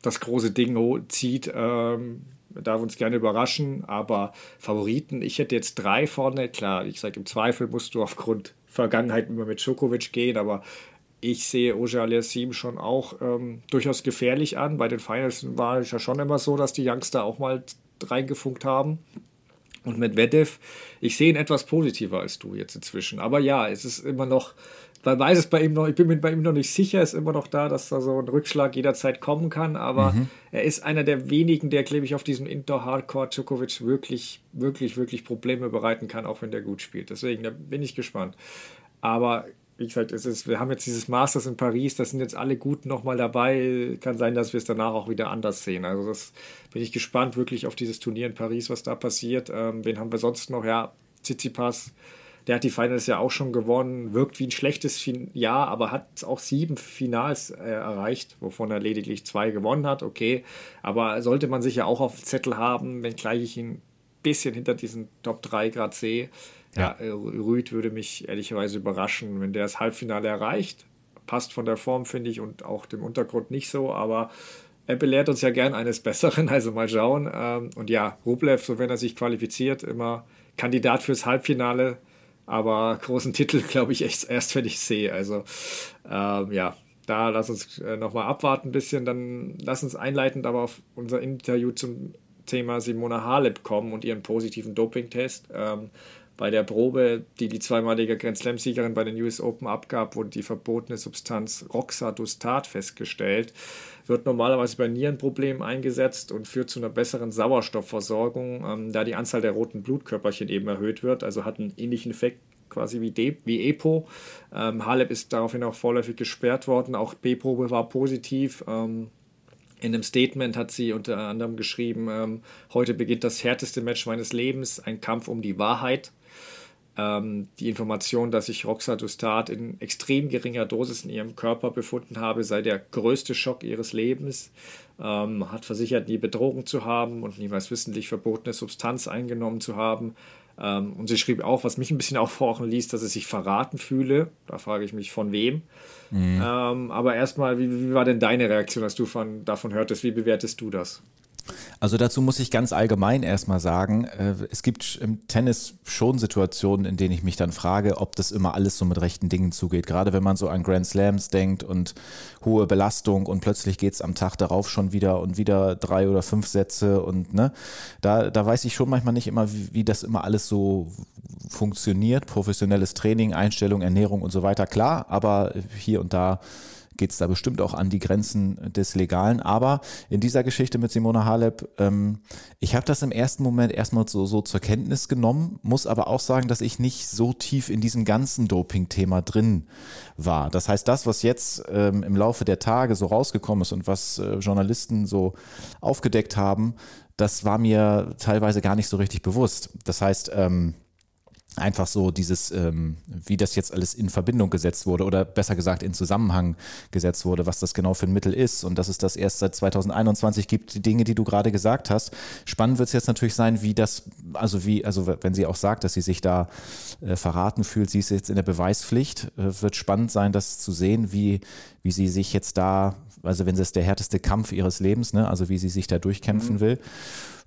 das große Ding zieht. Ähm, darf uns gerne überraschen, aber Favoriten, ich hätte jetzt drei vorne. Klar, ich sage, im Zweifel musst du aufgrund Vergangenheit immer mit Djokovic gehen, aber ich sehe Oja Aliassim schon auch ähm, durchaus gefährlich an. Bei den Finals war es ja schon immer so, dass die Youngster auch mal reingefunkt haben. Und mit Medvedev, ich sehe ihn etwas positiver als du jetzt inzwischen. Aber ja, es ist immer noch, man weiß es bei ihm noch, ich bin mir bei ihm noch nicht sicher, ist immer noch da, dass da so ein Rückschlag jederzeit kommen kann. Aber mhm. er ist einer der wenigen, der, glaube ich, auf diesem Indoor-Hardcore Djokovic wirklich, wirklich, wirklich Probleme bereiten kann, auch wenn der gut spielt. Deswegen, da bin ich gespannt. Aber wie gesagt, es ist, wir haben jetzt dieses Masters in Paris, da sind jetzt alle Guten nochmal dabei. Kann sein, dass wir es danach auch wieder anders sehen. Also das bin ich gespannt wirklich auf dieses Turnier in Paris, was da passiert. Ähm, wen haben wir sonst noch? Ja, Tsitsipas, der hat die Finals ja auch schon gewonnen, wirkt wie ein schlechtes fin Jahr, aber hat auch sieben Finals äh, erreicht, wovon er lediglich zwei gewonnen hat. Okay, aber sollte man sich ja auch auf Zettel haben, wenngleich ich ihn ein bisschen hinter diesen Top 3 gerade sehe ja, ja Rüd würde mich ehrlicherweise überraschen, wenn der das Halbfinale erreicht. Passt von der Form, finde ich, und auch dem Untergrund nicht so, aber er belehrt uns ja gern eines Besseren, also mal schauen. Ähm, und ja, Rublev, so wenn er sich qualifiziert, immer Kandidat fürs Halbfinale, aber großen Titel, glaube ich, echt erst, wenn ich sehe. Also ähm, ja, da lass uns äh, nochmal abwarten ein bisschen, dann lass uns einleitend aber auf unser Interview zum Thema Simona Halep kommen und ihren positiven Dopingtest. Ähm, bei der Probe, die die zweimalige Grand Slam-Siegerin bei den US Open abgab, wurde die verbotene Substanz Roxadustat festgestellt. Wird normalerweise bei Nierenproblemen eingesetzt und führt zu einer besseren Sauerstoffversorgung, ähm, da die Anzahl der roten Blutkörperchen eben erhöht wird. Also hat einen ähnlichen Effekt quasi wie, De wie EPO. Ähm, Halep ist daraufhin auch vorläufig gesperrt worden. Auch B-Probe war positiv. Ähm, in einem Statement hat sie unter anderem geschrieben, ähm, heute beginnt das härteste Match meines Lebens, ein Kampf um die Wahrheit. Ähm, die Information, dass ich Roxadustat in extrem geringer Dosis in ihrem Körper befunden habe, sei der größte Schock ihres Lebens. Ähm, hat versichert, nie Bedrohung zu haben und niemals wissentlich verbotene Substanz eingenommen zu haben. Ähm, und sie schrieb auch, was mich ein bisschen aufhorchen ließ, dass sie sich verraten fühle. Da frage ich mich, von wem. Mhm. Ähm, aber erstmal, wie, wie, war denn deine Reaktion, als du von, davon hörtest? Wie bewertest du das? Also dazu muss ich ganz allgemein erstmal sagen, äh, es gibt im Tennis schon Situationen, in denen ich mich dann frage, ob das immer alles so mit rechten Dingen zugeht. Gerade wenn man so an Grand Slams denkt und hohe Belastung und plötzlich geht es am Tag darauf schon wieder und wieder drei oder fünf Sätze und ne, da, da weiß ich schon manchmal nicht immer, wie, wie das immer alles so funktioniert. Professionelles Training, Einstellung, Ernährung und so weiter, klar, aber hier und da geht es da bestimmt auch an die Grenzen des Legalen. Aber in dieser Geschichte mit Simona Halep, ähm, ich habe das im ersten Moment erstmal so, so zur Kenntnis genommen, muss aber auch sagen, dass ich nicht so tief in diesem ganzen Doping-Thema drin war. Das heißt, das, was jetzt ähm, im Laufe der Tage so rausgekommen ist und was äh, Journalisten so aufgedeckt haben, das war mir teilweise gar nicht so richtig bewusst. Das heißt, ähm, einfach so dieses, ähm, wie das jetzt alles in Verbindung gesetzt wurde oder besser gesagt in Zusammenhang gesetzt wurde, was das genau für ein Mittel ist und dass es das erst seit 2021 gibt, die Dinge, die du gerade gesagt hast. Spannend wird es jetzt natürlich sein, wie das, also wie, also wenn sie auch sagt, dass sie sich da äh, verraten fühlt, sie ist jetzt in der Beweispflicht, äh, wird spannend sein, das zu sehen, wie, wie sie sich jetzt da, also wenn es der härteste Kampf ihres Lebens, ne, also wie sie sich da durchkämpfen mhm. will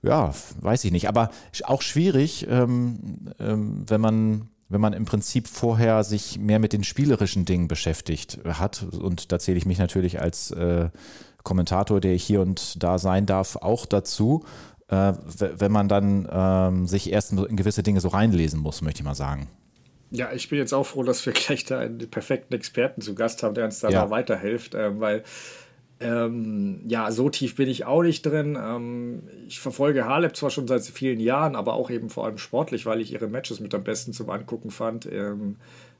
ja, weiß ich nicht. Aber auch schwierig, ähm, ähm, wenn man wenn man im Prinzip vorher sich mehr mit den spielerischen Dingen beschäftigt hat. Und da zähle ich mich natürlich als äh, Kommentator, der ich hier und da sein darf, auch dazu. Äh, wenn man dann ähm, sich erst in gewisse Dinge so reinlesen muss, möchte ich mal sagen. Ja, ich bin jetzt auch froh, dass wir gleich da einen perfekten Experten zu Gast haben, der uns da ja. weiterhilft, äh, weil ähm, ja, so tief bin ich auch nicht drin. Ähm, ich verfolge Halep zwar schon seit vielen Jahren, aber auch eben vor allem sportlich, weil ich ihre Matches mit am besten zum Angucken fand. Ähm,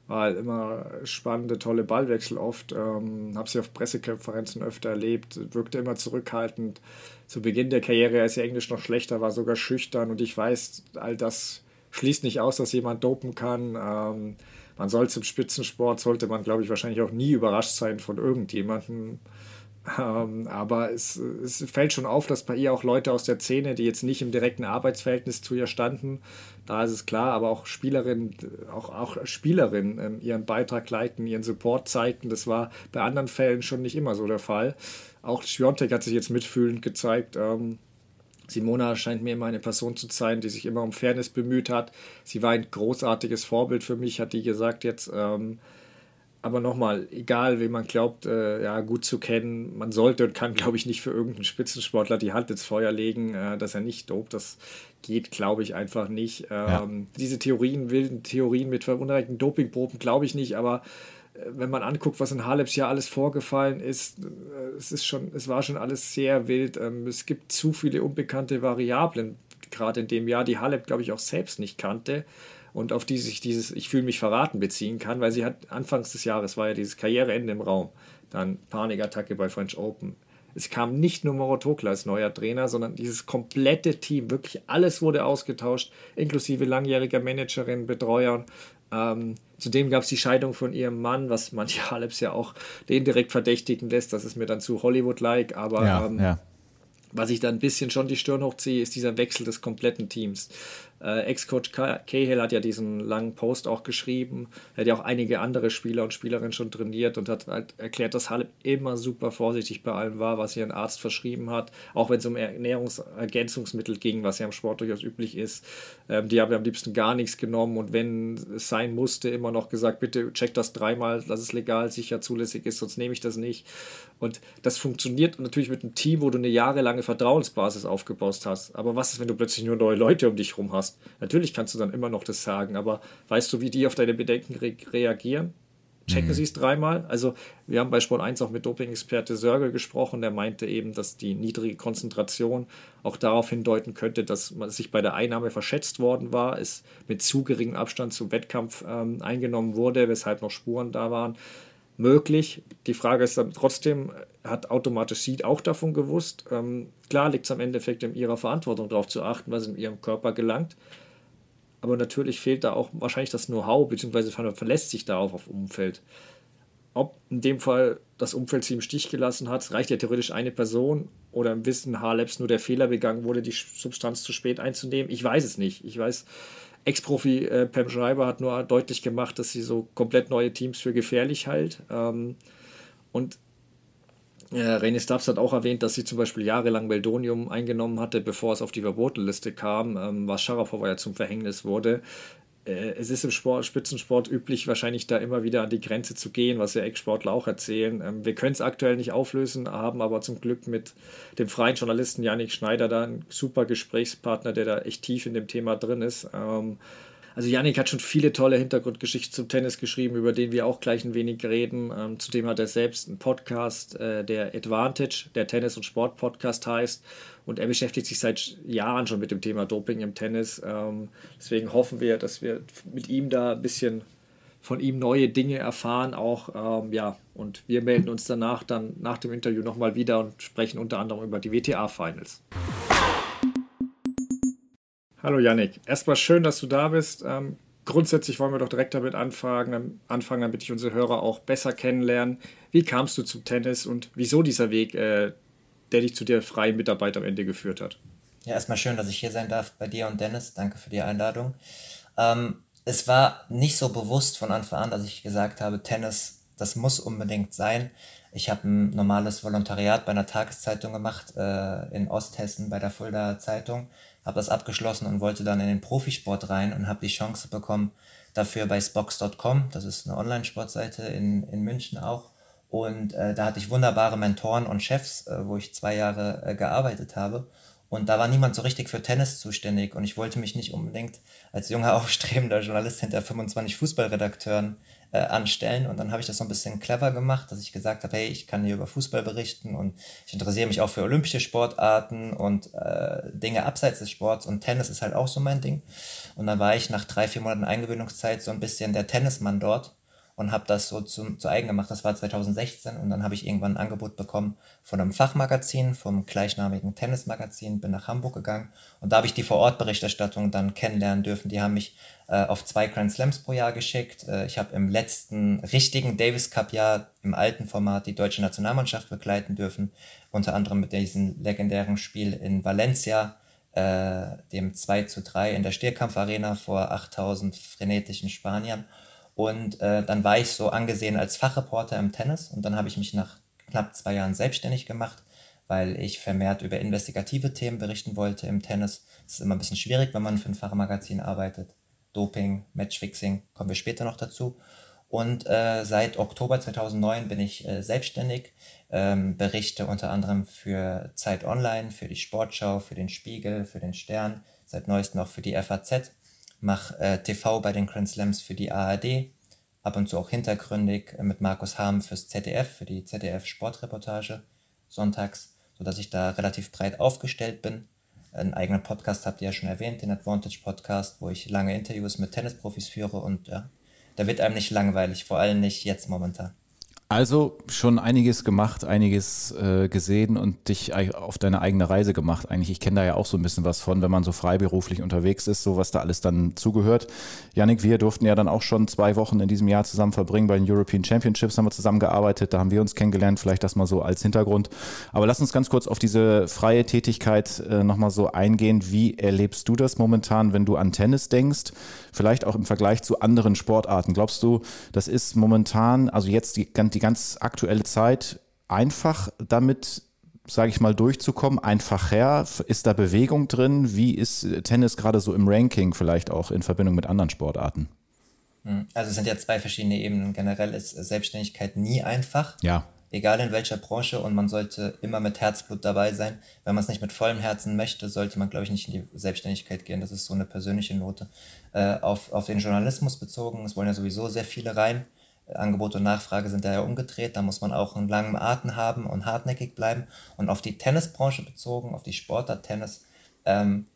war halt immer spannende, tolle Ballwechsel oft. Ähm, habe sie auf Pressekonferenzen öfter erlebt, wirkte immer zurückhaltend. Zu Beginn der Karriere, als ihr Englisch noch schlechter war, sogar schüchtern. Und ich weiß, all das schließt nicht aus, dass jemand dopen kann. Ähm, man soll zum Spitzensport, sollte man, glaube ich, wahrscheinlich auch nie überrascht sein von irgendjemandem. Ähm, aber es, es, fällt schon auf, dass bei ihr auch Leute aus der Szene, die jetzt nicht im direkten Arbeitsverhältnis zu ihr standen, da ist es klar, aber auch Spielerinnen, auch, auch Spielerinnen ähm, ihren Beitrag leiten, ihren Support zeigten. Das war bei anderen Fällen schon nicht immer so der Fall. Auch Schwiontek hat sich jetzt mitfühlend gezeigt. Ähm, Simona scheint mir immer eine Person zu sein, die sich immer um Fairness bemüht hat. Sie war ein großartiges Vorbild für mich, hat die gesagt jetzt. Ähm, aber nochmal, egal, wen man glaubt, äh, ja, gut zu kennen, man sollte und kann, glaube ich, nicht für irgendeinen Spitzensportler die Hand ins Feuer legen, äh, dass er nicht dopt. Das geht, glaube ich, einfach nicht. Ähm, ja. Diese Theorien, wilden Theorien mit verunreinigten Dopingproben, glaube ich nicht, aber äh, wenn man anguckt, was in Haleps ja alles vorgefallen ist, äh, es ist schon, es war schon alles sehr wild. Ähm, es gibt zu viele unbekannte Variablen, gerade in dem Jahr, die Halep, glaube ich, auch selbst nicht kannte und auf die sich dieses Ich fühle mich verraten beziehen kann, weil sie hat anfangs des Jahres war ja dieses Karriereende im Raum, dann Panikattacke bei French Open. Es kam nicht nur Morotokla als neuer Trainer, sondern dieses komplette Team, wirklich alles wurde ausgetauscht, inklusive langjähriger Managerin, Betreuern. Ähm, zudem gab es die Scheidung von ihrem Mann, was manche Haleps ja auch den direkt verdächtigen lässt. Das ist mir dann zu Hollywood-like, aber ja, ähm, ja. was ich da ein bisschen schon die Stirn hochziehe, ist dieser Wechsel des kompletten Teams. Äh, Ex-Coach Cahill hat ja diesen langen Post auch geschrieben. Er hat ja auch einige andere Spieler und Spielerinnen schon trainiert und hat halt erklärt, dass Halep immer super vorsichtig bei allem war, was ihr ein Arzt verschrieben hat. Auch wenn es um Ernährungsergänzungsmittel ging, was ja im Sport durchaus üblich ist. Ähm, die haben am liebsten gar nichts genommen und wenn es sein musste, immer noch gesagt, bitte check das dreimal, dass es legal, sicher, zulässig ist, sonst nehme ich das nicht. Und das funktioniert natürlich mit einem Team, wo du eine jahrelange Vertrauensbasis aufgebaut hast. Aber was ist, wenn du plötzlich nur neue Leute um dich herum hast? Hast. Natürlich kannst du dann immer noch das sagen, aber weißt du, wie die auf deine Bedenken re reagieren? Checken mhm. sie es dreimal. Also, wir haben bei Sport 1 auch mit Doping-Experte Sörgel gesprochen, der meinte eben, dass die niedrige Konzentration auch darauf hindeuten könnte, dass man sich bei der Einnahme verschätzt worden war, es mit zu geringem Abstand zum Wettkampf ähm, eingenommen wurde, weshalb noch Spuren da waren möglich. Die Frage ist dann trotzdem, hat automatisch sie auch davon gewusst? Ähm, klar liegt es am Endeffekt in ihrer Verantwortung darauf zu achten, was in ihrem Körper gelangt. Aber natürlich fehlt da auch wahrscheinlich das Know-how, beziehungsweise verlässt sich darauf auf Umfeld. Ob in dem Fall das Umfeld sie im Stich gelassen hat, reicht ja theoretisch eine Person oder im Wissen Harlebs nur der Fehler begangen wurde, die Substanz zu spät einzunehmen. Ich weiß es nicht. Ich weiß, Ex-Profi äh, Pam Schreiber hat nur deutlich gemacht, dass sie so komplett neue Teams für gefährlich hält. Ähm, und äh, René Stubbs hat auch erwähnt, dass sie zum Beispiel jahrelang Meldonium eingenommen hatte, bevor es auf die Verbotenliste kam, ähm, was Sharapova ja zum Verhängnis wurde es ist im Sport, Spitzensport üblich, wahrscheinlich da immer wieder an die Grenze zu gehen, was ja Ex-Sportler auch erzählen. Ähm, wir können es aktuell nicht auflösen, haben aber zum Glück mit dem freien Journalisten Janik Schneider da einen super Gesprächspartner, der da echt tief in dem Thema drin ist. Also Yannick hat schon viele tolle Hintergrundgeschichten zum Tennis geschrieben, über den wir auch gleich ein wenig reden. Ähm, zudem hat er selbst einen Podcast, äh, der Advantage, der Tennis- und Sport-Podcast heißt. Und er beschäftigt sich seit Jahren schon mit dem Thema Doping im Tennis. Ähm, deswegen hoffen wir, dass wir mit ihm da ein bisschen von ihm neue Dinge erfahren auch. Ähm, ja, und wir melden uns danach dann nach dem Interview nochmal wieder und sprechen unter anderem über die WTA-Finals. Hallo Yannick, erstmal schön, dass du da bist. Ähm, grundsätzlich wollen wir doch direkt damit anfangen, anfangen, damit ich unsere Hörer auch besser kennenlernen. Wie kamst du zum Tennis und wieso dieser Weg, äh, der dich zu der freien Mitarbeit am Ende geführt hat? Ja, erstmal schön, dass ich hier sein darf bei dir und Dennis. Danke für die Einladung. Ähm, es war nicht so bewusst von Anfang an, dass ich gesagt habe, Tennis, das muss unbedingt sein. Ich habe ein normales Volontariat bei einer Tageszeitung gemacht äh, in Osthessen bei der Fulda Zeitung habe das abgeschlossen und wollte dann in den Profisport rein und habe die Chance bekommen, dafür bei Spox.com, das ist eine Online-Sportseite in, in München auch. Und äh, da hatte ich wunderbare Mentoren und Chefs, äh, wo ich zwei Jahre äh, gearbeitet habe. Und da war niemand so richtig für Tennis zuständig. Und ich wollte mich nicht unbedingt als junger, aufstrebender Journalist hinter 25 Fußballredakteuren äh, anstellen. Und dann habe ich das so ein bisschen clever gemacht, dass ich gesagt habe, hey, ich kann hier über Fußball berichten und ich interessiere mich auch für olympische Sportarten und äh, Dinge abseits des Sports. Und Tennis ist halt auch so mein Ding. Und dann war ich nach drei, vier Monaten Eingewöhnungszeit so ein bisschen der Tennismann dort und habe das so zu, zu eigen gemacht. Das war 2016 und dann habe ich irgendwann ein Angebot bekommen von einem Fachmagazin, vom gleichnamigen Tennismagazin, bin nach Hamburg gegangen und da habe ich die Vorortberichterstattung dann kennenlernen dürfen. Die haben mich äh, auf zwei Grand Slams pro Jahr geschickt. Äh, ich habe im letzten richtigen Davis Cup Jahr im alten Format die deutsche Nationalmannschaft begleiten dürfen, unter anderem mit diesem legendären Spiel in Valencia, äh, dem 2 zu 3 in der Stierkampfarena vor 8000 frenetischen Spaniern. Und äh, dann war ich so angesehen als Fachreporter im Tennis und dann habe ich mich nach knapp zwei Jahren selbstständig gemacht, weil ich vermehrt über investigative Themen berichten wollte im Tennis. Es ist immer ein bisschen schwierig, wenn man für ein Fachmagazin arbeitet. Doping, Matchfixing, kommen wir später noch dazu. Und äh, seit Oktober 2009 bin ich äh, selbstständig, ähm, berichte unter anderem für Zeit Online, für die Sportschau, für den Spiegel, für den Stern, seit neuestem auch für die FAZ, mache äh, TV bei den Grand Slams für die ARD, ab und zu auch hintergründig äh, mit Markus Harm fürs ZDF, für die ZDF Sportreportage sonntags, sodass ich da relativ breit aufgestellt bin. Einen eigenen Podcast habt ihr ja schon erwähnt, den Advantage Podcast, wo ich lange Interviews mit Tennisprofis führe und ja, da wird einem nicht langweilig, vor allem nicht jetzt momentan. Also schon einiges gemacht, einiges äh, gesehen und dich auf deine eigene Reise gemacht. Eigentlich, ich kenne da ja auch so ein bisschen was von, wenn man so freiberuflich unterwegs ist, so was da alles dann zugehört. Janik, wir durften ja dann auch schon zwei Wochen in diesem Jahr zusammen verbringen. Bei den European Championships haben wir zusammengearbeitet, da haben wir uns kennengelernt, vielleicht das mal so als Hintergrund. Aber lass uns ganz kurz auf diese freie Tätigkeit äh, nochmal so eingehen. Wie erlebst du das momentan, wenn du an Tennis denkst? Vielleicht auch im Vergleich zu anderen Sportarten. Glaubst du, das ist momentan, also jetzt die, die ganz aktuelle Zeit einfach damit, sage ich mal, durchzukommen, einfacher? Ist da Bewegung drin? Wie ist Tennis gerade so im Ranking vielleicht auch in Verbindung mit anderen Sportarten? Hm, also es sind ja zwei verschiedene Ebenen. Generell ist Selbstständigkeit nie einfach. Ja. Egal in welcher Branche und man sollte immer mit Herzblut dabei sein. Wenn man es nicht mit vollem Herzen möchte, sollte man, glaube ich, nicht in die Selbstständigkeit gehen. Das ist so eine persönliche Note. Äh, auf, auf den Journalismus bezogen, es wollen ja sowieso sehr viele rein. Angebot und Nachfrage sind da ja umgedreht. Da muss man auch einen langen Atem haben und hartnäckig bleiben. Und auf die Tennisbranche bezogen, auf die Sportart Tennis, ähm,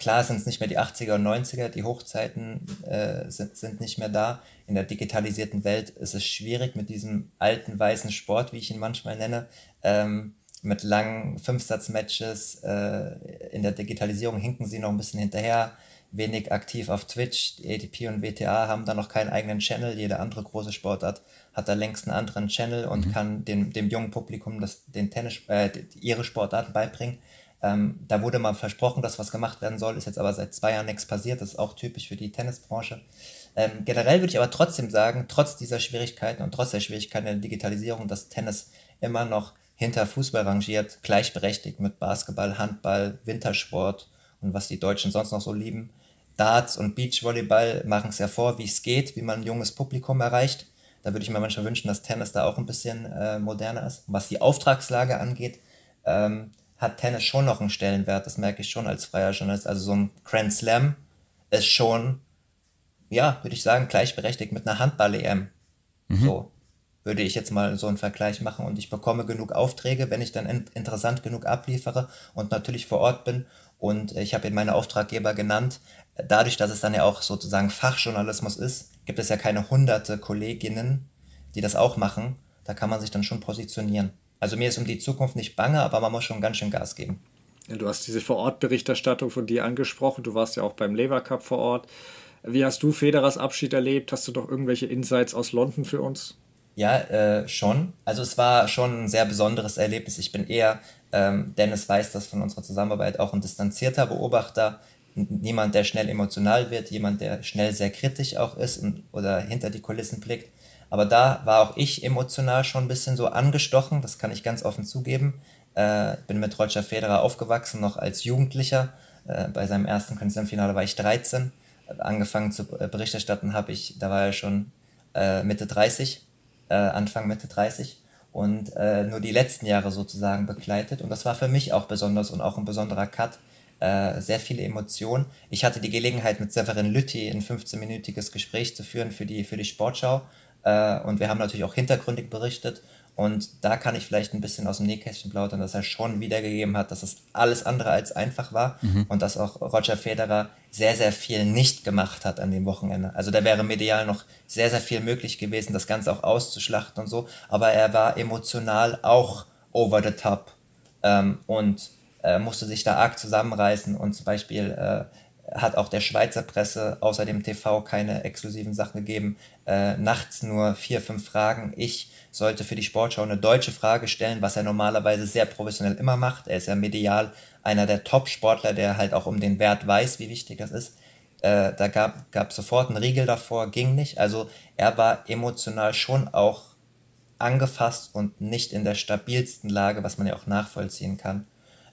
klar sind es nicht mehr die 80er und 90er, die Hochzeiten äh, sind, sind nicht mehr da. In der digitalisierten Welt ist es schwierig mit diesem alten weißen Sport, wie ich ihn manchmal nenne, ähm, mit langen Fünfsatzmatches. Äh, in der Digitalisierung hinken sie noch ein bisschen hinterher wenig aktiv auf Twitch. Die ATP und WTA haben da noch keinen eigenen Channel. Jede andere große Sportart hat da längst einen anderen Channel und mhm. kann dem, dem jungen Publikum das, den Tennis, äh, ihre Sportarten beibringen. Ähm, da wurde mal versprochen, dass was gemacht werden soll, ist jetzt aber seit zwei Jahren nichts passiert. Das ist auch typisch für die Tennisbranche. Ähm, generell würde ich aber trotzdem sagen, trotz dieser Schwierigkeiten und trotz der Schwierigkeiten der Digitalisierung, dass Tennis immer noch hinter Fußball rangiert, gleichberechtigt mit Basketball, Handball, Wintersport und was die Deutschen sonst noch so lieben. Darts und Beachvolleyball machen es ja vor, wie es geht, wie man ein junges Publikum erreicht. Da würde ich mir manchmal wünschen, dass Tennis da auch ein bisschen äh, moderner ist. Was die Auftragslage angeht, ähm, hat Tennis schon noch einen Stellenwert. Das merke ich schon als freier Journalist. Also so ein Grand Slam ist schon, ja, würde ich sagen, gleichberechtigt mit einer Handball-EM. Mhm. So würde ich jetzt mal so einen Vergleich machen und ich bekomme genug Aufträge, wenn ich dann in interessant genug abliefere und natürlich vor Ort bin. Und ich habe ihn meine Auftraggeber genannt, dadurch, dass es dann ja auch sozusagen Fachjournalismus ist, gibt es ja keine hunderte Kolleginnen, die das auch machen. Da kann man sich dann schon positionieren. Also mir ist um die Zukunft nicht bange, aber man muss schon ganz schön Gas geben. Ja, du hast diese Vorortberichterstattung von dir angesprochen. Du warst ja auch beim Lever Cup vor Ort. Wie hast du Federers Abschied erlebt? Hast du doch irgendwelche Insights aus London für uns? Ja, äh, schon. Also es war schon ein sehr besonderes Erlebnis. Ich bin eher, ähm, Dennis weiß das von unserer Zusammenarbeit, auch ein distanzierter Beobachter niemand, der schnell emotional wird, jemand, der schnell sehr kritisch auch ist und, oder hinter die Kulissen blickt. Aber da war auch ich emotional schon ein bisschen so angestochen, das kann ich ganz offen zugeben. Äh, bin mit Roger Federer aufgewachsen, noch als Jugendlicher. Äh, bei seinem ersten Konzernfinale war ich 13. Angefangen zu äh, berichterstatten habe ich, da war er schon äh, Mitte 30, äh, Anfang Mitte 30 und äh, nur die letzten Jahre sozusagen begleitet. Und das war für mich auch besonders und auch ein besonderer Cut, äh, sehr viele Emotionen. Ich hatte die Gelegenheit, mit Severin Lütti ein 15-minütiges Gespräch zu führen für die, für die Sportschau. Äh, und wir haben natürlich auch hintergründig berichtet. Und da kann ich vielleicht ein bisschen aus dem Nähkästchen plaudern, dass er schon wiedergegeben hat, dass es alles andere als einfach war mhm. und dass auch Roger Federer sehr, sehr viel nicht gemacht hat an dem Wochenende. Also da wäre medial noch sehr, sehr viel möglich gewesen, das Ganze auch auszuschlachten und so. Aber er war emotional auch over the top. Ähm, und äh, musste sich da arg zusammenreißen und zum Beispiel äh, hat auch der Schweizer Presse außer dem TV keine exklusiven Sachen gegeben. Äh, nachts nur vier, fünf Fragen. Ich sollte für die Sportschau eine deutsche Frage stellen, was er normalerweise sehr professionell immer macht. Er ist ja medial einer der Top-Sportler, der halt auch um den Wert weiß, wie wichtig das ist. Äh, da gab, gab sofort einen Riegel davor, ging nicht. Also er war emotional schon auch angefasst und nicht in der stabilsten Lage, was man ja auch nachvollziehen kann.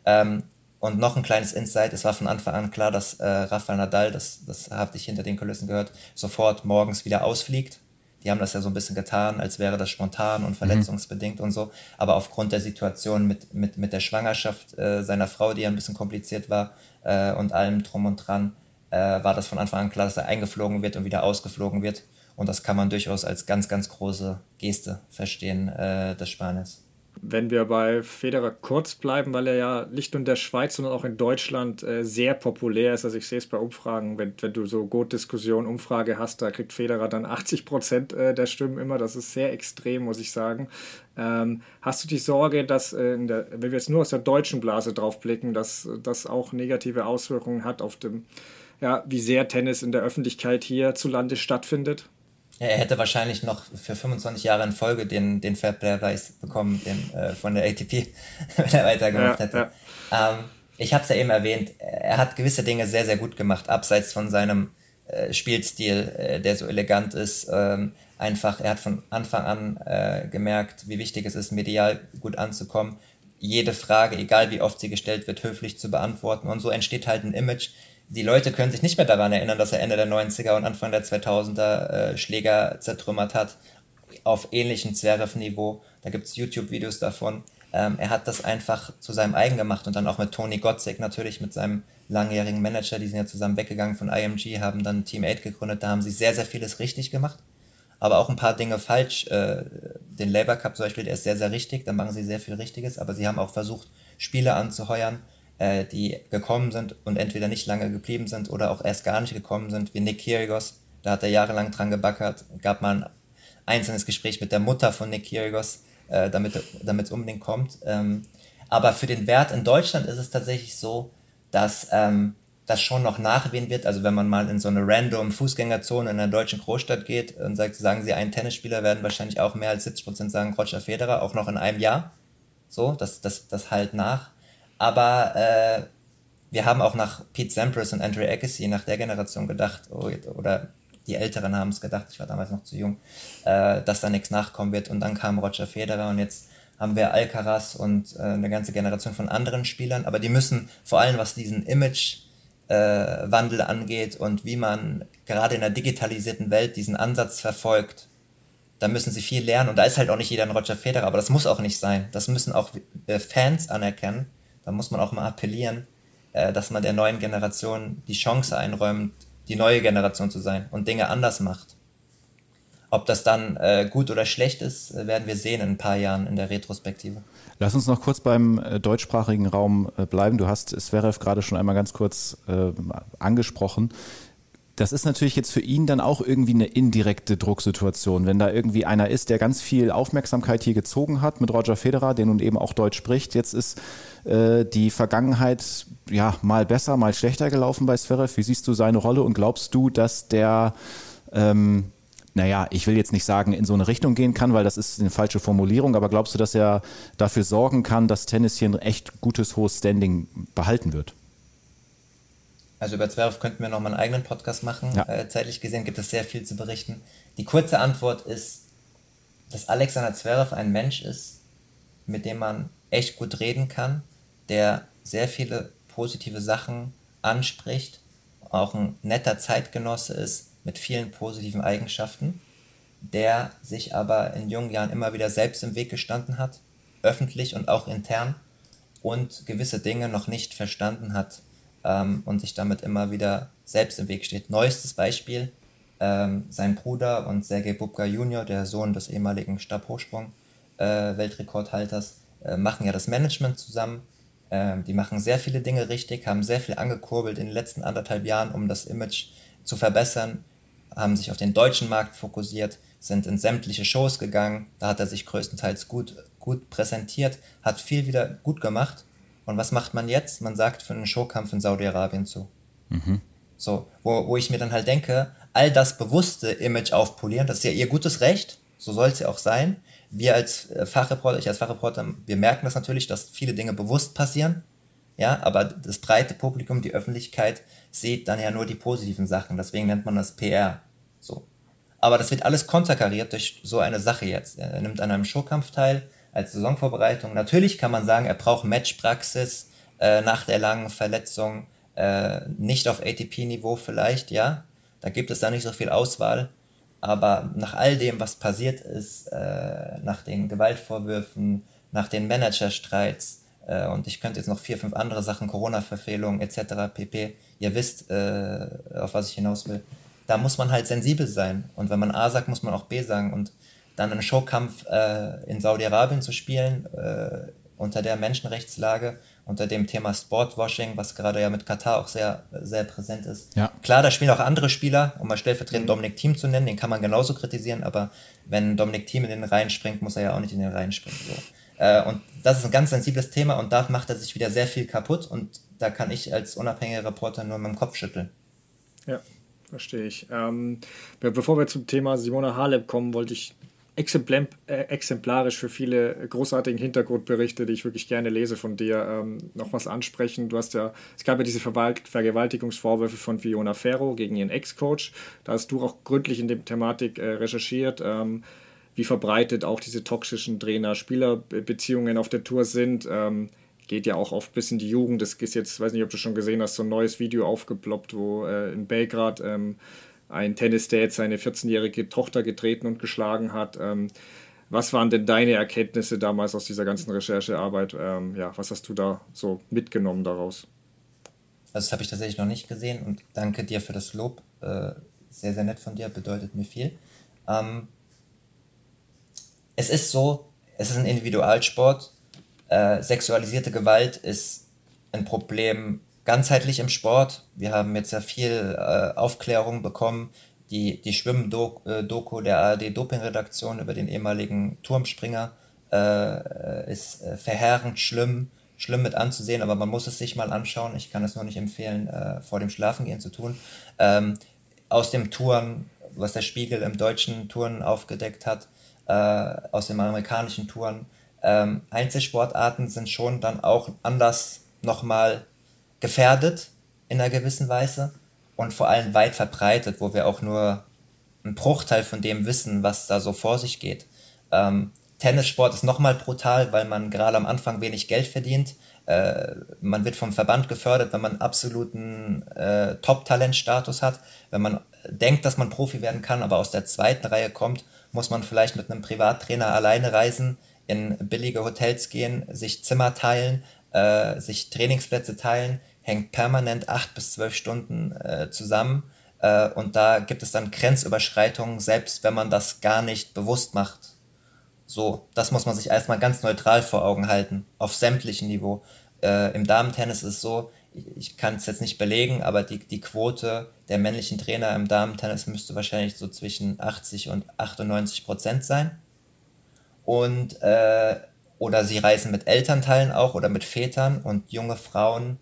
Ähm, und noch ein kleines Insight, es war von Anfang an klar, dass äh, Rafael Nadal, das, das habe ich hinter den Kulissen gehört, sofort morgens wieder ausfliegt. die haben das ja so ein bisschen getan, als wäre das spontan und mhm. verletzungsbedingt mhm. und so. Aber aufgrund der Situation mit, mit, mit der Schwangerschaft äh, seiner Frau, die ja ein bisschen kompliziert war äh, und allem drum und dran, äh, war das von Anfang an klar, dass er eingeflogen wird und wieder ausgeflogen wird. Und das kann man durchaus als ganz, ganz große Geste verstehen äh, des Spaniers. Wenn wir bei Federer kurz bleiben, weil er ja nicht nur in der Schweiz, sondern auch in Deutschland äh, sehr populär ist. Also ich sehe es bei Umfragen, wenn, wenn du so Goat-Diskussion, Umfrage hast, da kriegt Federer dann 80 Prozent äh, der Stimmen immer. Das ist sehr extrem, muss ich sagen. Ähm, hast du die Sorge, dass, äh, der, wenn wir jetzt nur aus der deutschen Blase drauf blicken, dass das auch negative Auswirkungen hat auf dem, ja, wie sehr Tennis in der Öffentlichkeit hierzulande stattfindet? Er hätte wahrscheinlich noch für 25 Jahre in Folge den, den Fairplay-Preis bekommen, den äh, von der ATP, wenn er weitergemacht ja, hätte. Ja. Ähm, ich habe es ja eben erwähnt, er hat gewisse Dinge sehr, sehr gut gemacht, abseits von seinem äh, Spielstil, äh, der so elegant ist. Ähm, einfach, er hat von Anfang an äh, gemerkt, wie wichtig es ist, medial gut anzukommen. Jede Frage, egal wie oft sie gestellt wird, höflich zu beantworten. Und so entsteht halt ein Image, die Leute können sich nicht mehr daran erinnern, dass er Ende der 90er und Anfang der 2000er äh, Schläger zertrümmert hat, auf ähnlichem Zverev-Niveau. Da gibt es YouTube-Videos davon. Ähm, er hat das einfach zu seinem eigen gemacht und dann auch mit Tony Gottsek natürlich, mit seinem langjährigen Manager, die sind ja zusammen weggegangen von IMG, haben dann Team 8 gegründet, da haben sie sehr, sehr vieles richtig gemacht, aber auch ein paar Dinge falsch. Äh, den Labour Cup zum Beispiel, der ist sehr, sehr richtig, da machen sie sehr viel Richtiges, aber sie haben auch versucht, Spieler anzuheuern, äh, die gekommen sind und entweder nicht lange geblieben sind oder auch erst gar nicht gekommen sind, wie Nick Kyrgios. Da hat er jahrelang dran gebackert. Gab mal ein einzelnes Gespräch mit der Mutter von Nick Kyrgios, äh, damit es unbedingt kommt. Ähm, aber für den Wert in Deutschland ist es tatsächlich so, dass ähm, das schon noch nachwehen wird. Also wenn man mal in so eine random Fußgängerzone in einer deutschen Großstadt geht und sagt, sagen sie, einen Tennisspieler werden wahrscheinlich auch mehr als 70 Prozent sagen Roger Federer, auch noch in einem Jahr. So, das, das, das halt nach. Aber äh, wir haben auch nach Pete Sampras und Andre Agassi, nach der Generation gedacht, oh, oder die Älteren haben es gedacht, ich war damals noch zu jung, äh, dass da nichts nachkommen wird. Und dann kam Roger Federer und jetzt haben wir Alcaraz und äh, eine ganze Generation von anderen Spielern. Aber die müssen vor allem, was diesen Imagewandel äh, angeht und wie man gerade in der digitalisierten Welt diesen Ansatz verfolgt, da müssen sie viel lernen. Und da ist halt auch nicht jeder ein Roger Federer, aber das muss auch nicht sein. Das müssen auch äh, Fans anerkennen da muss man auch mal appellieren, äh, dass man der neuen Generation die Chance einräumt, die neue Generation zu sein und Dinge anders macht. Ob das dann äh, gut oder schlecht ist, äh, werden wir sehen in ein paar Jahren in der Retrospektive. Lass uns noch kurz beim äh, deutschsprachigen Raum äh, bleiben. Du hast Sverev gerade schon einmal ganz kurz äh, angesprochen das ist natürlich jetzt für ihn dann auch irgendwie eine indirekte Drucksituation, wenn da irgendwie einer ist, der ganz viel Aufmerksamkeit hier gezogen hat mit Roger Federer, der nun eben auch Deutsch spricht. Jetzt ist äh, die Vergangenheit ja mal besser, mal schlechter gelaufen bei Zverev. Wie siehst du seine Rolle und glaubst du, dass der ähm, naja, ich will jetzt nicht sagen, in so eine Richtung gehen kann, weil das ist eine falsche Formulierung, aber glaubst du, dass er dafür sorgen kann, dass Tennis hier ein echt gutes, hohes Standing behalten wird? Also über Zverev könnten wir noch mal einen eigenen Podcast machen. Ja. Äh, zeitlich gesehen gibt es sehr viel zu berichten. Die kurze Antwort ist, dass Alexander Zverev ein Mensch ist, mit dem man echt gut reden kann, der sehr viele positive Sachen anspricht, auch ein netter Zeitgenosse ist mit vielen positiven Eigenschaften, der sich aber in jungen Jahren immer wieder selbst im Weg gestanden hat, öffentlich und auch intern, und gewisse Dinge noch nicht verstanden hat, ähm, und sich damit immer wieder selbst im Weg steht. Neuestes Beispiel, ähm, sein Bruder und Sergei Bubka Jr., der Sohn des ehemaligen Stabhochsprung-Weltrekordhalters, äh, äh, machen ja das Management zusammen. Ähm, die machen sehr viele Dinge richtig, haben sehr viel angekurbelt in den letzten anderthalb Jahren, um das Image zu verbessern, haben sich auf den deutschen Markt fokussiert, sind in sämtliche Shows gegangen, da hat er sich größtenteils gut, gut präsentiert, hat viel wieder gut gemacht und was macht man jetzt? Man sagt für einen Showkampf in Saudi-Arabien zu. Mhm. So, wo, wo ich mir dann halt denke, all das bewusste Image aufpolieren, das ist ja ihr gutes Recht, so soll es ja auch sein. Wir als äh, Fachreporter, ich als Fachreporter, wir merken das natürlich, dass viele Dinge bewusst passieren. Ja, aber das breite Publikum, die Öffentlichkeit, sieht dann ja nur die positiven Sachen. Deswegen nennt man das PR. So. Aber das wird alles konterkariert durch so eine Sache jetzt. Er nimmt an einem Showkampf teil, als Saisonvorbereitung. Natürlich kann man sagen, er braucht Matchpraxis äh, nach der langen Verletzung, äh, nicht auf ATP-Niveau vielleicht, ja. Da gibt es da nicht so viel Auswahl. Aber nach all dem, was passiert ist, äh, nach den Gewaltvorwürfen, nach den Managerstreits, äh, und ich könnte jetzt noch vier, fünf andere Sachen, Corona-Verfehlungen etc. pp. Ihr wisst, äh, auf was ich hinaus will. Da muss man halt sensibel sein. Und wenn man A sagt, muss man auch B sagen. Und dann einen Showkampf äh, in Saudi-Arabien zu spielen, äh, unter der Menschenrechtslage, unter dem Thema Sportwashing, was gerade ja mit Katar auch sehr, sehr präsent ist. Ja. Klar, da spielen auch andere Spieler, um mal stellvertretend mhm. Dominik Thiem zu nennen, den kann man genauso kritisieren, aber wenn Dominik Thiem in den Reihen springt, muss er ja auch nicht in den Reihen springen. So. Äh, und das ist ein ganz sensibles Thema und da macht er sich wieder sehr viel kaputt und da kann ich als unabhängiger Reporter nur mit dem Kopf schütteln. Ja, verstehe ich. Ähm, bevor wir zum Thema Simona Halep kommen, wollte ich exemplarisch für viele großartigen Hintergrundberichte, die ich wirklich gerne lese von dir, ähm, noch was ansprechen. Du hast ja, es gab ja diese Vergewaltigungsvorwürfe von Fiona Ferro gegen ihren Ex-Coach. Da hast du auch gründlich in der Thematik äh, recherchiert. Ähm, wie verbreitet auch diese toxischen Trainer-Spieler-Beziehungen auf der Tour sind. Ähm, geht ja auch oft bis in die Jugend. Es ist jetzt, weiß nicht, ob du schon gesehen hast, so ein neues Video aufgeploppt, wo äh, in Belgrad ähm, ein Tennis-Dad seine 14-jährige Tochter getreten und geschlagen hat. Ähm, was waren denn deine Erkenntnisse damals aus dieser ganzen Recherchearbeit? Ähm, ja, was hast du da so mitgenommen daraus? Also das habe ich tatsächlich noch nicht gesehen und danke dir für das Lob. Äh, sehr, sehr nett von dir, bedeutet mir viel. Ähm, es ist so, es ist ein Individualsport. Äh, sexualisierte Gewalt ist ein Problem ganzheitlich im Sport. Wir haben jetzt ja viel äh, Aufklärung bekommen. Die, die Schwimm-Doku der ARD-Doping-Redaktion über den ehemaligen Turmspringer äh, ist äh, verheerend schlimm, schlimm mit anzusehen, aber man muss es sich mal anschauen. Ich kann es nur nicht empfehlen, äh, vor dem Schlafengehen zu tun. Ähm, aus dem Touren, was der Spiegel im deutschen Touren aufgedeckt hat, äh, aus den amerikanischen Touren. Ähm, Einzelsportarten sind schon dann auch anders nochmal gefährdet in einer gewissen Weise und vor allem weit verbreitet, wo wir auch nur einen Bruchteil von dem wissen, was da so vor sich geht. Ähm, Tennissport ist nochmal brutal, weil man gerade am Anfang wenig Geld verdient. Äh, man wird vom Verband gefördert, wenn man absoluten äh, Top-Talent-Status hat. Wenn man denkt, dass man Profi werden kann, aber aus der zweiten Reihe kommt muss man vielleicht mit einem Privattrainer alleine reisen, in billige Hotels gehen, sich Zimmer teilen, äh, sich Trainingsplätze teilen, hängt permanent acht bis zwölf Stunden äh, zusammen. Äh, und da gibt es dann Grenzüberschreitungen, selbst wenn man das gar nicht bewusst macht. So, das muss man sich erstmal ganz neutral vor Augen halten, auf sämtlichem Niveau. Äh, Im Damentennis ist es so, ich kann es jetzt nicht belegen, aber die, die Quote der männlichen Trainer im Damen-Tennis müsste wahrscheinlich so zwischen 80 und 98 Prozent sein. Und, äh, oder sie reisen mit Elternteilen auch oder mit Vätern und junge Frauen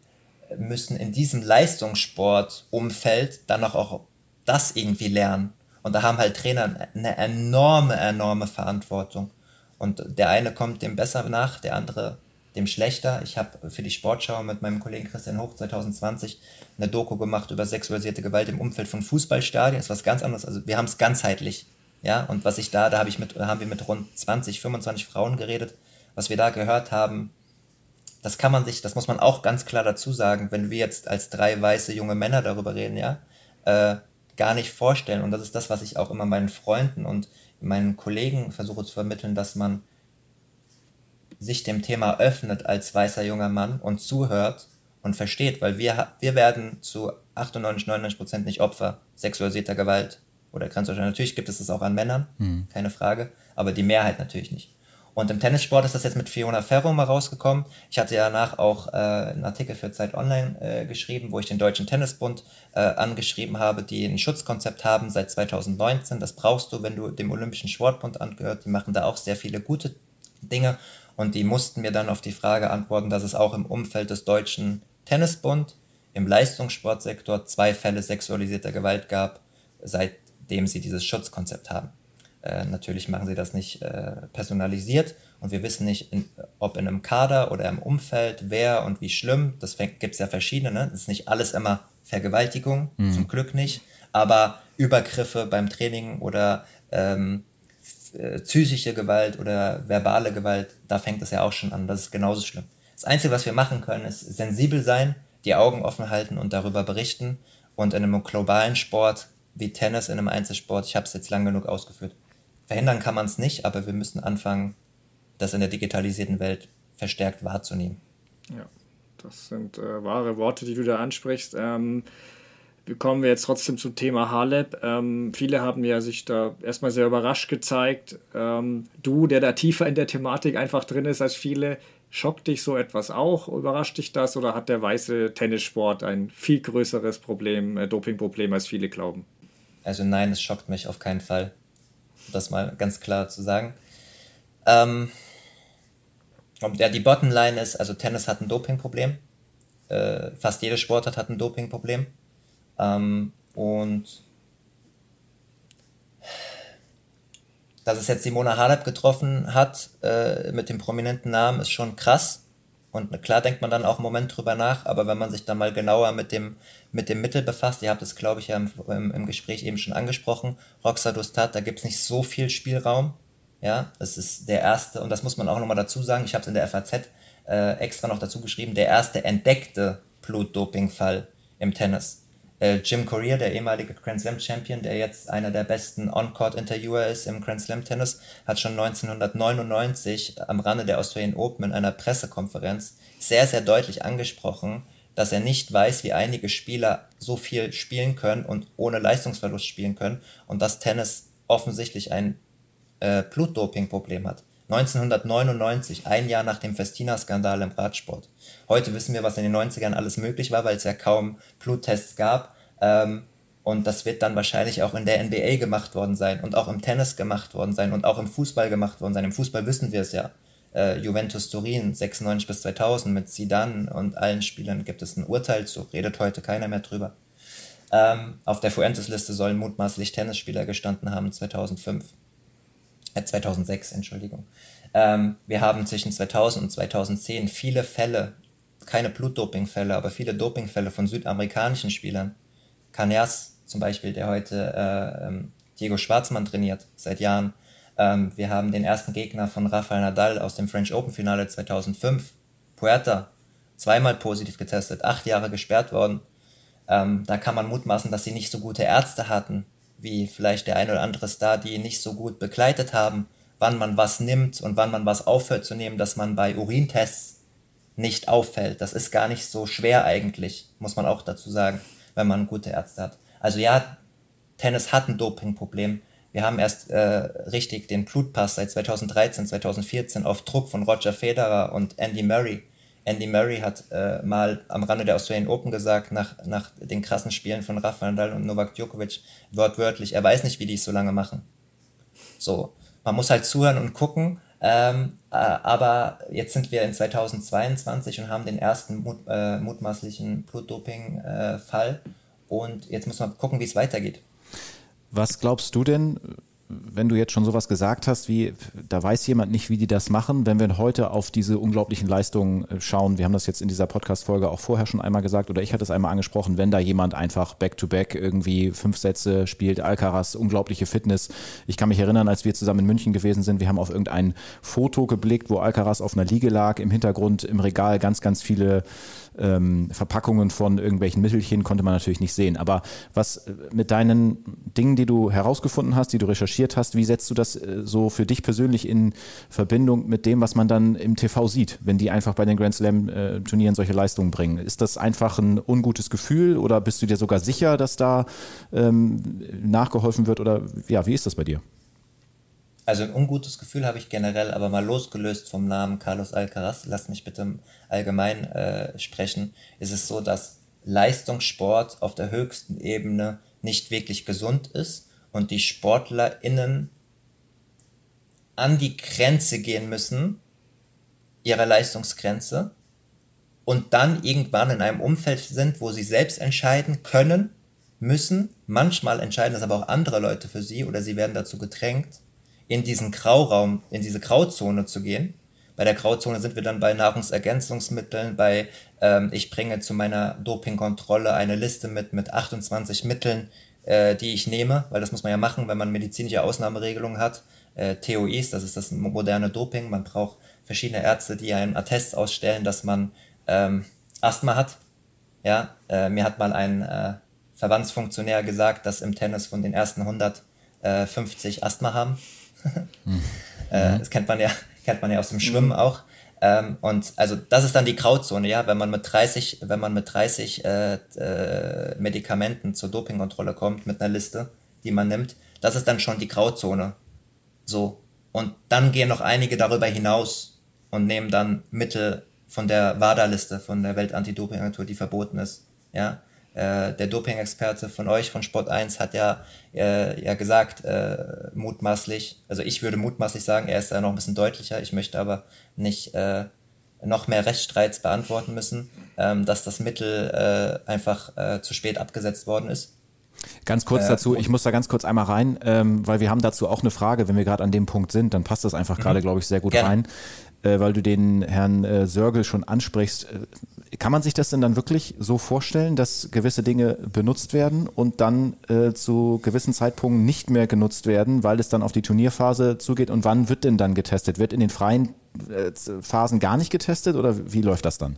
müssen in diesem Leistungssportumfeld dann auch, auch das irgendwie lernen. Und da haben halt Trainer eine enorme, enorme Verantwortung. Und der eine kommt dem besser nach, der andere dem schlechter. Ich habe für die Sportschau mit meinem Kollegen Christian Hoch 2020 eine Doku gemacht über sexualisierte Gewalt im Umfeld von Fußballstadien. Das ist was ganz anderes. Also wir haben es ganzheitlich. Ja, und was ich da, da habe ich mit, haben wir mit rund 20, 25 Frauen geredet. Was wir da gehört haben, das kann man sich, das muss man auch ganz klar dazu sagen, wenn wir jetzt als drei weiße junge Männer darüber reden, ja, äh, gar nicht vorstellen. Und das ist das, was ich auch immer meinen Freunden und meinen Kollegen versuche zu vermitteln, dass man sich dem Thema öffnet als weißer junger Mann und zuhört und versteht, weil wir, wir werden zu 98, 99 Prozent nicht Opfer sexualisierter Gewalt oder Grenzüberschreitung. Natürlich gibt es das auch an Männern, mhm. keine Frage, aber die Mehrheit natürlich nicht. Und im Tennissport ist das jetzt mit Fiona Ferro mal rausgekommen. Ich hatte ja danach auch äh, einen Artikel für Zeit Online äh, geschrieben, wo ich den Deutschen Tennisbund äh, angeschrieben habe, die ein Schutzkonzept haben seit 2019. Das brauchst du, wenn du dem Olympischen Sportbund angehört. Die machen da auch sehr viele gute Dinge. Und die mussten mir dann auf die Frage antworten, dass es auch im Umfeld des Deutschen Tennisbund im Leistungssportsektor zwei Fälle sexualisierter Gewalt gab, seitdem sie dieses Schutzkonzept haben. Äh, natürlich machen sie das nicht äh, personalisiert und wir wissen nicht, in, ob in einem Kader oder im Umfeld, wer und wie schlimm. Das gibt es ja verschiedene. Ne? Das ist nicht alles immer Vergewaltigung, mhm. zum Glück nicht, aber Übergriffe beim Training oder ähm, äh, psychische Gewalt oder verbale Gewalt, da fängt es ja auch schon an. Das ist genauso schlimm. Das Einzige, was wir machen können, ist sensibel sein, die Augen offen halten und darüber berichten. Und in einem globalen Sport wie Tennis in einem Einzelsport. Ich habe es jetzt lang genug ausgeführt. Verhindern kann man es nicht, aber wir müssen anfangen, das in der digitalisierten Welt verstärkt wahrzunehmen. Ja, das sind äh, wahre Worte, die du da ansprichst. Ähm, kommen wir jetzt trotzdem zum Thema Haleb. Ähm, viele haben ja sich da erstmal sehr überrascht gezeigt. Ähm, du, der da tiefer in der Thematik einfach drin ist als viele, schockt dich so etwas auch? Überrascht dich das oder hat der weiße Tennissport ein viel größeres Problem, äh, Dopingproblem, als viele glauben? Also nein, es schockt mich auf keinen Fall. Das mal ganz klar zu sagen. Ähm, ja, die Bottomline ist, also Tennis hat ein Dopingproblem. Äh, fast jede Sportart hat ein Dopingproblem. Ähm, und dass es jetzt Simona Halep getroffen hat äh, mit dem prominenten Namen, ist schon krass. Und klar denkt man dann auch einen Moment drüber nach, aber wenn man sich dann mal genauer mit dem, mit dem Mittel befasst, ihr habt es, glaube ich, ja im, im, im, Gespräch eben schon angesprochen, Roxa Dostat, da gibt es nicht so viel Spielraum. Ja, das ist der erste, und das muss man auch nochmal dazu sagen, ich habe es in der FAZ äh, extra noch dazu geschrieben, der erste entdeckte Blutdopingfall im Tennis. Äh, Jim Courier, der ehemalige Grand Slam Champion, der jetzt einer der besten On-Court-Interviewer ist im Grand Slam Tennis, hat schon 1999 am Rande der Australian Open in einer Pressekonferenz sehr, sehr deutlich angesprochen, dass er nicht weiß, wie einige Spieler so viel spielen können und ohne Leistungsverlust spielen können und dass Tennis offensichtlich ein äh, Blutdoping-Problem hat. 1999, ein Jahr nach dem Festina-Skandal im Radsport. Heute wissen wir, was in den 90ern alles möglich war, weil es ja kaum Bluttests gab. Ähm, und das wird dann wahrscheinlich auch in der NBA gemacht worden sein und auch im Tennis gemacht worden sein und auch im Fußball gemacht worden sein. Im Fußball wissen wir es ja. Äh, Juventus Turin 96 bis 2000 mit Zidane und allen Spielern gibt es ein Urteil zu, redet heute keiner mehr drüber. Ähm, auf der Fuentes-Liste sollen mutmaßlich Tennisspieler gestanden haben 2005. Äh, 2006, Entschuldigung. Ähm, wir haben zwischen 2000 und 2010 viele Fälle, keine Blutdopingfälle, aber viele Dopingfälle von südamerikanischen Spielern. Caneas zum Beispiel, der heute äh, ähm, Diego Schwarzmann trainiert, seit Jahren. Ähm, wir haben den ersten Gegner von Rafael Nadal aus dem French Open Finale 2005, Puerta, zweimal positiv getestet, acht Jahre gesperrt worden. Ähm, da kann man mutmaßen, dass sie nicht so gute Ärzte hatten, wie vielleicht der ein oder andere Star, die nicht so gut begleitet haben wann man was nimmt und wann man was aufhört zu nehmen, dass man bei Urintests nicht auffällt. Das ist gar nicht so schwer eigentlich, muss man auch dazu sagen, wenn man gute Ärzte hat. Also ja, Tennis hat ein Dopingproblem. Wir haben erst äh, richtig den Blutpass seit 2013, 2014 auf Druck von Roger Federer und Andy Murray. Andy Murray hat äh, mal am Rande der Australian Open gesagt, nach, nach den krassen Spielen von Rafael Nadal und Novak Djokovic, wortwörtlich, er weiß nicht, wie die es so lange machen. So, man muss halt zuhören und gucken. Ähm, äh, aber jetzt sind wir in 2022 und haben den ersten mut, äh, mutmaßlichen Blutdoping-Fall. Äh, und jetzt muss man gucken, wie es weitergeht. Was glaubst du denn, wenn du jetzt schon sowas gesagt hast, wie da weiß jemand nicht, wie die das machen, wenn wir heute auf diese unglaublichen Leistungen äh, schauen, wir haben das jetzt in dieser Podcast-Folge auch vorher schon einmal gesagt oder ich hatte es einmal angesprochen, wenn da jemand einfach back-to-back -back irgendwie fünf Sätze spielt, Alcaraz, unglaubliche Fitness. Ich kann mich erinnern, als wir zusammen in München gewesen sind, wir haben auf irgendein Foto geblickt, wo Alcaraz auf einer Liege lag, im Hintergrund im Regal ganz, ganz viele ähm, Verpackungen von irgendwelchen Mittelchen konnte man natürlich nicht sehen. Aber was äh, mit deinen Dingen, die du herausgefunden hast, die du recherchiert hast, wie setzt du das äh, so für dich persönlich in Verbindung mit dem, was man dann im TV sieht, wenn die einfach bei den Grand Slam äh, solche Leistungen bringen? Ist das einfach ein ungutes Gefühl oder bist du dir sogar sicher, dass da ähm, nachgeholfen wird oder ja, wie ist das bei dir? Also ein ungutes Gefühl habe ich generell, aber mal losgelöst vom Namen Carlos Alcaraz, lass mich bitte allgemein äh, sprechen, ist es so, dass Leistungssport auf der höchsten Ebene nicht wirklich gesund ist und die SportlerInnen an die Grenze gehen müssen, ihrer Leistungsgrenze, und dann irgendwann in einem Umfeld sind, wo sie selbst entscheiden können, müssen, manchmal entscheiden das aber auch andere Leute für sie oder sie werden dazu gedrängt, in diesen Grauraum, in diese Grauzone zu gehen. Bei der Grauzone sind wir dann bei Nahrungsergänzungsmitteln, bei ähm, ich bringe zu meiner Dopingkontrolle eine Liste mit, mit 28 Mitteln, äh, die ich nehme, weil das muss man ja machen, wenn man medizinische Ausnahmeregelungen hat. Äh, TOIs, das ist das moderne Doping. Man braucht verschiedene Ärzte, die einen Attest ausstellen, dass man ähm, Asthma hat. Ja, äh, mir hat mal ein äh, Verbandsfunktionär gesagt, dass im Tennis von den ersten 150 Asthma haben. Äh, das kennt man ja, kennt man ja aus dem Schwimmen mhm. auch. Ähm, und also das ist dann die Grauzone, ja, wenn man mit 30, wenn man mit 30 äh, äh, Medikamenten zur Dopingkontrolle kommt mit einer Liste, die man nimmt, das ist dann schon die Grauzone. So. Und dann gehen noch einige darüber hinaus und nehmen dann Mittel von der WADA-Liste, von der Weltantidopingagentur, die verboten ist. Ja. Äh, der Doping-Experte von euch, von Sport 1, hat ja, äh, ja gesagt, äh, mutmaßlich, also ich würde mutmaßlich sagen, er ist da noch ein bisschen deutlicher, ich möchte aber nicht äh, noch mehr Rechtsstreits beantworten müssen, ähm, dass das Mittel äh, einfach äh, zu spät abgesetzt worden ist. Ganz kurz dazu, ich muss da ganz kurz einmal rein, ähm, weil wir haben dazu auch eine Frage, wenn wir gerade an dem Punkt sind, dann passt das einfach mhm. gerade, glaube ich, sehr gut Gerne. rein äh, weil du den Herrn äh, Sörgel schon ansprichst. Äh, kann man sich das denn dann wirklich so vorstellen, dass gewisse Dinge benutzt werden und dann äh, zu gewissen Zeitpunkten nicht mehr genutzt werden, weil es dann auf die Turnierphase zugeht? Und wann wird denn dann getestet? Wird in den freien äh, Phasen gar nicht getestet oder wie läuft das dann?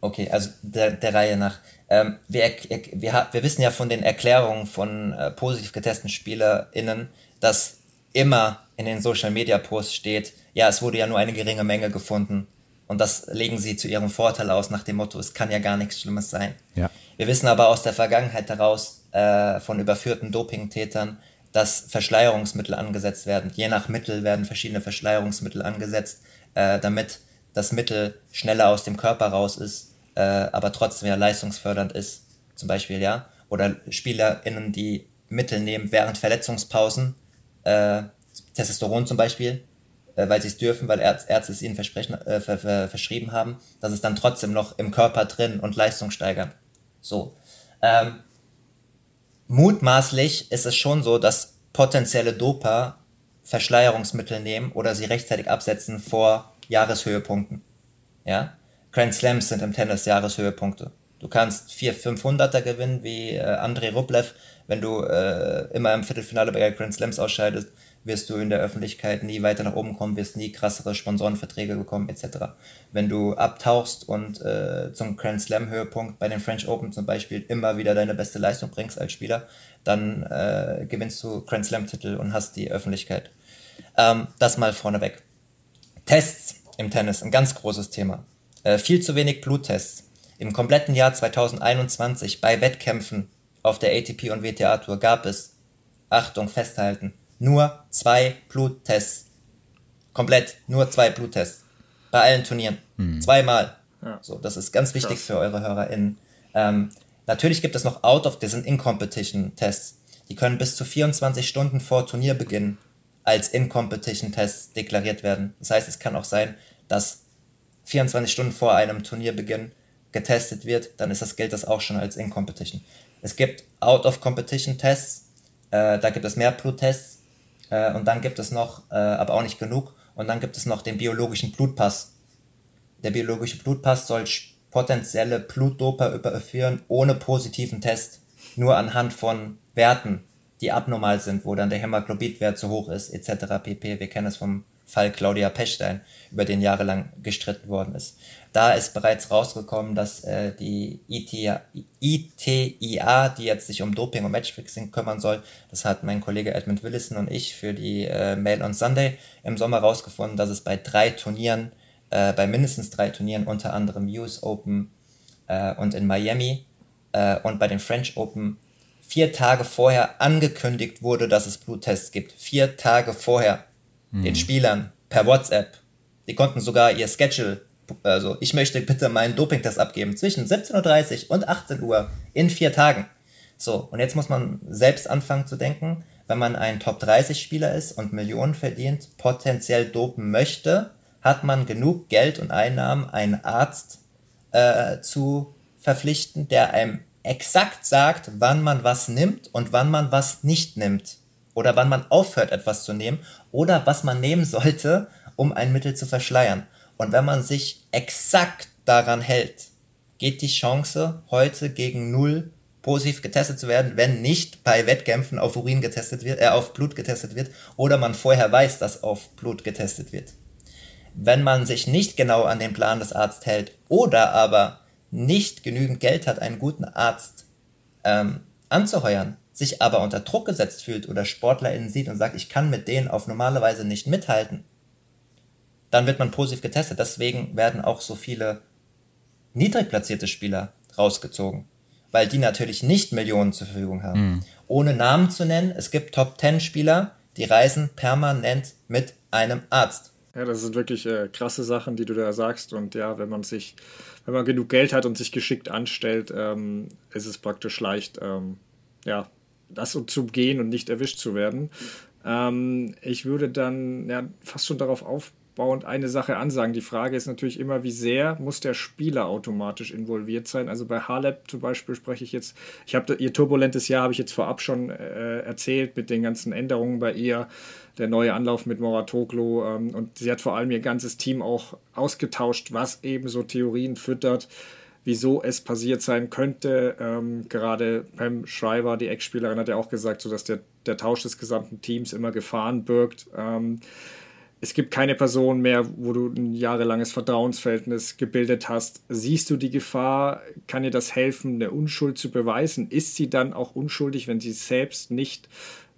Okay, also der, der Reihe nach. Ähm, wir, wir, wir wissen ja von den Erklärungen von äh, positiv getesteten SpielerInnen, dass immer in den Social Media Posts steht, ja, es wurde ja nur eine geringe Menge gefunden. Und das legen sie zu ihrem Vorteil aus, nach dem Motto, es kann ja gar nichts Schlimmes sein. Ja. Wir wissen aber aus der Vergangenheit heraus äh, von überführten Dopingtätern, dass Verschleierungsmittel angesetzt werden. Je nach Mittel werden verschiedene Verschleierungsmittel angesetzt, äh, damit das Mittel schneller aus dem Körper raus ist, äh, aber trotzdem ja leistungsfördernd ist. Zum Beispiel, ja. Oder SpielerInnen, die Mittel nehmen während Verletzungspausen, äh, Testosteron zum Beispiel, äh, weil sie es dürfen, weil Ärz Ärzte es ihnen versprechen, äh, ver ver verschrieben haben, dass es dann trotzdem noch im Körper drin und Leistung steigern. So. Ähm, mutmaßlich ist es schon so, dass potenzielle Doper Verschleierungsmittel nehmen oder sie rechtzeitig absetzen vor Jahreshöhepunkten. Ja? Grand Slams sind im Tennis Jahreshöhepunkte. Du kannst 4 500er gewinnen wie äh, Andrei Rublev, wenn du äh, immer im Viertelfinale bei Grand Slams ausscheidest wirst du in der Öffentlichkeit nie weiter nach oben kommen, wirst nie krassere Sponsorenverträge bekommen, etc. Wenn du abtauchst und äh, zum Grand Slam Höhepunkt bei den French Open zum Beispiel immer wieder deine beste Leistung bringst als Spieler, dann äh, gewinnst du Grand Slam Titel und hast die Öffentlichkeit. Ähm, das mal vorneweg. Tests im Tennis, ein ganz großes Thema. Äh, viel zu wenig Bluttests. Im kompletten Jahr 2021 bei Wettkämpfen auf der ATP und WTA Tour gab es, Achtung, festhalten, nur zwei Bluttests. Komplett nur zwei Bluttests. Bei allen Turnieren. Mhm. Zweimal. Ja. So, das ist ganz wichtig Krass. für eure HörerInnen. Ähm, natürlich gibt es noch Out of, das sind In-Competition-Tests. Die können bis zu 24 Stunden vor Turnierbeginn als In-Competition-Tests deklariert werden. Das heißt, es kann auch sein, dass 24 Stunden vor einem Turnierbeginn getestet wird, dann ist das, gilt das auch schon als In-Competition. Es gibt Out-of-Competition-Tests, äh, da gibt es mehr Bluttests, äh, und dann gibt es noch, äh, aber auch nicht genug, und dann gibt es noch den biologischen Blutpass. Der biologische Blutpass soll potenzielle Blutdoper überführen ohne positiven Test, nur anhand von Werten, die abnormal sind, wo dann der Hämoglobitwert zu hoch ist, etc. pp. Wir kennen es vom Fall Claudia Pechstein, über den jahrelang gestritten worden ist. Da ist bereits rausgekommen, dass äh, die ITA, ITIA, die jetzt sich um Doping und Matchfixing kümmern soll, das hat mein Kollege Edmund Willison und ich für die äh, Mail on Sunday im Sommer rausgefunden, dass es bei drei Turnieren, äh, bei mindestens drei Turnieren, unter anderem US Open äh, und in Miami äh, und bei den French Open, vier Tage vorher angekündigt wurde, dass es Bluttests gibt. Vier Tage vorher den Spielern per WhatsApp. Die konnten sogar ihr Schedule also ich möchte bitte meinen Dopingtest abgeben zwischen 17.30 Uhr und 18 Uhr in vier Tagen. So, und jetzt muss man selbst anfangen zu denken, wenn man ein Top 30 Spieler ist und Millionen verdient, potenziell dopen möchte, hat man genug Geld und Einnahmen, einen Arzt äh, zu verpflichten, der einem exakt sagt, wann man was nimmt und wann man was nicht nimmt. Oder wann man aufhört, etwas zu nehmen. Oder was man nehmen sollte, um ein Mittel zu verschleiern. Und wenn man sich exakt daran hält, geht die Chance heute gegen null positiv getestet zu werden, wenn nicht bei Wettkämpfen auf Urin getestet wird, äh, auf Blut getestet wird oder man vorher weiß, dass auf Blut getestet wird. Wenn man sich nicht genau an den Plan des Arztes hält oder aber nicht genügend Geld hat, einen guten Arzt ähm, anzuheuern, sich aber unter Druck gesetzt fühlt oder SportlerInnen sieht und sagt, ich kann mit denen auf normale Weise nicht mithalten, dann wird man positiv getestet. Deswegen werden auch so viele niedrig platzierte Spieler rausgezogen, weil die natürlich nicht Millionen zur Verfügung haben. Mhm. Ohne Namen zu nennen, es gibt Top 10 Spieler, die reisen permanent mit einem Arzt. Ja, das sind wirklich äh, krasse Sachen, die du da sagst. Und ja, wenn man sich, wenn man genug Geld hat und sich geschickt anstellt, ähm, ist es praktisch leicht, ähm, ja, das zu gehen und nicht erwischt zu werden. Ähm, ich würde dann ja, fast schon darauf aufbauen, aufbauend eine Sache ansagen. Die Frage ist natürlich immer, wie sehr muss der Spieler automatisch involviert sein. Also bei Halep zum Beispiel spreche ich jetzt, ich habe ihr turbulentes Jahr habe ich jetzt vorab schon äh, erzählt mit den ganzen Änderungen bei ihr, der neue Anlauf mit Moratoglu ähm, und sie hat vor allem ihr ganzes Team auch ausgetauscht, was eben so Theorien füttert wieso es passiert sein könnte. Ähm, gerade Pam Schreiber, die Ex-Spielerin, hat ja auch gesagt, so dass der, der Tausch des gesamten Teams immer Gefahren birgt. Ähm, es gibt keine Person mehr, wo du ein jahrelanges Vertrauensverhältnis gebildet hast. Siehst du die Gefahr? Kann dir das helfen, eine Unschuld zu beweisen? Ist sie dann auch unschuldig, wenn sie es selbst nicht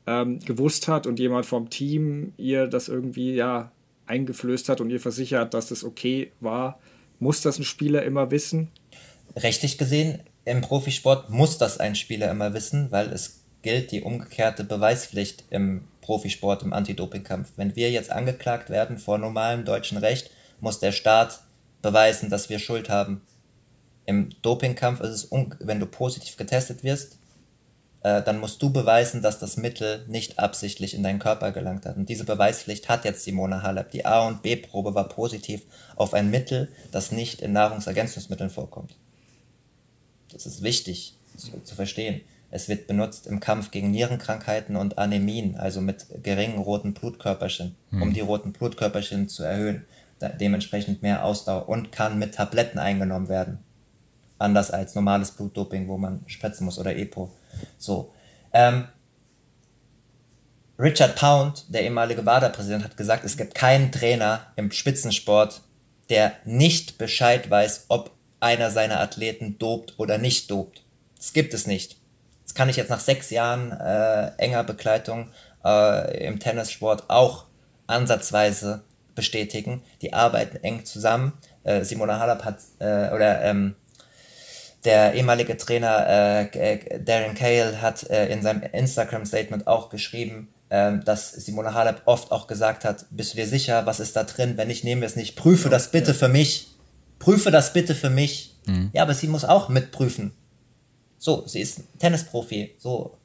ähm, gewusst hat und jemand vom Team ihr das irgendwie ja eingeflößt hat und ihr versichert, dass das okay war? Muss das ein Spieler immer wissen? Rechtlich gesehen, im Profisport muss das ein Spieler immer wissen, weil es gilt die umgekehrte Beweispflicht im Profisport im Anti-Doping-Kampf. Wenn wir jetzt angeklagt werden vor normalem deutschen Recht, muss der Staat beweisen, dass wir Schuld haben. Im Dopingkampf ist es, wenn du positiv getestet wirst, äh, dann musst du beweisen, dass das Mittel nicht absichtlich in deinen Körper gelangt hat. Und diese Beweispflicht hat jetzt Simone Halep. Die A- und B-Probe war positiv auf ein Mittel, das nicht in Nahrungsergänzungsmitteln vorkommt. Das ist wichtig zu, zu verstehen. Es wird benutzt im Kampf gegen Nierenkrankheiten und Anämien, also mit geringen roten Blutkörperchen, mhm. um die roten Blutkörperchen zu erhöhen, dementsprechend mehr Ausdauer und kann mit Tabletten eingenommen werden. Anders als normales Blutdoping, wo man spritzen muss oder EPO. So. Ähm, Richard Pound, der ehemalige WADA-Präsident, hat gesagt, es gibt keinen Trainer im Spitzensport, der nicht Bescheid weiß, ob einer seiner Athleten dopt oder nicht dopt. Das gibt es nicht kann ich jetzt nach sechs Jahren äh, enger Begleitung äh, im Tennissport auch ansatzweise bestätigen. Die arbeiten eng zusammen. Äh, Simona Halep hat, äh, oder ähm, der ehemalige Trainer äh, Darren Cahill hat äh, in seinem Instagram-Statement auch geschrieben, äh, dass Simona Halep oft auch gesagt hat, bist du dir sicher, was ist da drin? Wenn nicht, nehmen wir es nicht. Prüfe das bitte für mich. Prüfe das bitte für mich. Mhm. Ja, aber sie muss auch mitprüfen. So, sie ist Tennisprofi. So.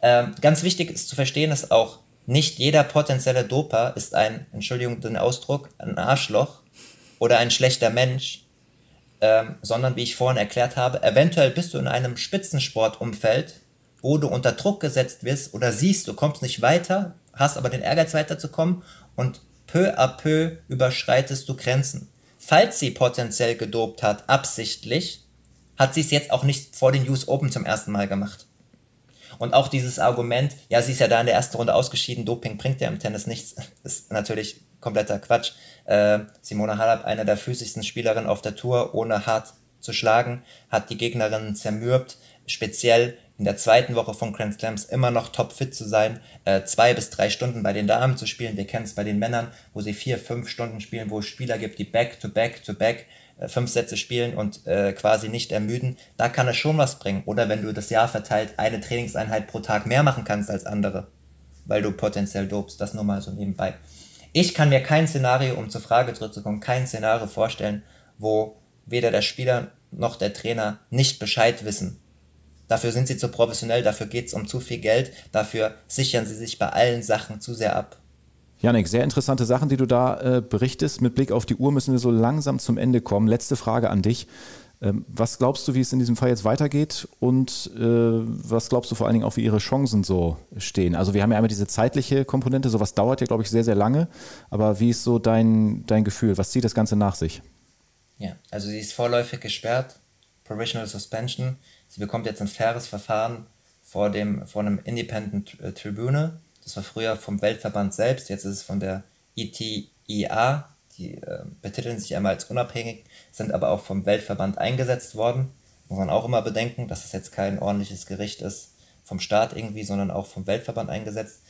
Ähm, ganz wichtig ist zu verstehen, dass auch nicht jeder potenzielle Doper ist ein, Entschuldigung den Ausdruck, ein Arschloch oder ein schlechter Mensch, ähm, sondern wie ich vorhin erklärt habe, eventuell bist du in einem Spitzensportumfeld, wo du unter Druck gesetzt wirst oder siehst, du kommst nicht weiter, hast aber den Ehrgeiz weiterzukommen und peu à peu überschreitest du Grenzen. Falls sie potenziell gedopt hat, absichtlich, hat sie es jetzt auch nicht vor den US Open zum ersten Mal gemacht. Und auch dieses Argument, ja, sie ist ja da in der ersten Runde ausgeschieden, Doping bringt ja im Tennis nichts, ist natürlich kompletter Quatsch. Äh, Simona Halep, eine der physischsten Spielerinnen auf der Tour, ohne hart zu schlagen, hat die Gegnerinnen zermürbt, speziell in der zweiten Woche von Grand Slams immer noch topfit zu sein, äh, zwei bis drei Stunden bei den Damen zu spielen. Wir kennen es bei den Männern, wo sie vier, fünf Stunden spielen, wo es Spieler gibt, die back to back to back äh, fünf Sätze spielen und äh, quasi nicht ermüden, da kann es schon was bringen. Oder wenn du das Jahr verteilt eine Trainingseinheit pro Tag mehr machen kannst als andere, weil du potenziell dobst, das nur mal so nebenbei. Ich kann mir kein Szenario, um zur Frage zurückzukommen, kein Szenario vorstellen, wo weder der Spieler noch der Trainer nicht Bescheid wissen. Dafür sind sie zu professionell, dafür geht es um zu viel Geld, dafür sichern sie sich bei allen Sachen zu sehr ab. Janik, sehr interessante Sachen, die du da äh, berichtest. Mit Blick auf die Uhr müssen wir so langsam zum Ende kommen. Letzte Frage an dich. Ähm, was glaubst du, wie es in diesem Fall jetzt weitergeht und äh, was glaubst du vor allen Dingen auch, wie ihre Chancen so stehen? Also wir haben ja einmal diese zeitliche Komponente, sowas dauert ja, glaube ich, sehr, sehr lange. Aber wie ist so dein, dein Gefühl? Was zieht das Ganze nach sich? Ja, also sie ist vorläufig gesperrt, Provisional Suspension. Sie bekommt jetzt ein faires Verfahren vor, dem, vor einem Independent äh, Tribune das war früher vom Weltverband selbst, jetzt ist es von der ITIA. Die äh, betiteln sich einmal als unabhängig, sind aber auch vom Weltverband eingesetzt worden. Muss man auch immer bedenken, dass es jetzt kein ordentliches Gericht ist, vom Staat irgendwie, sondern auch vom Weltverband eingesetzt.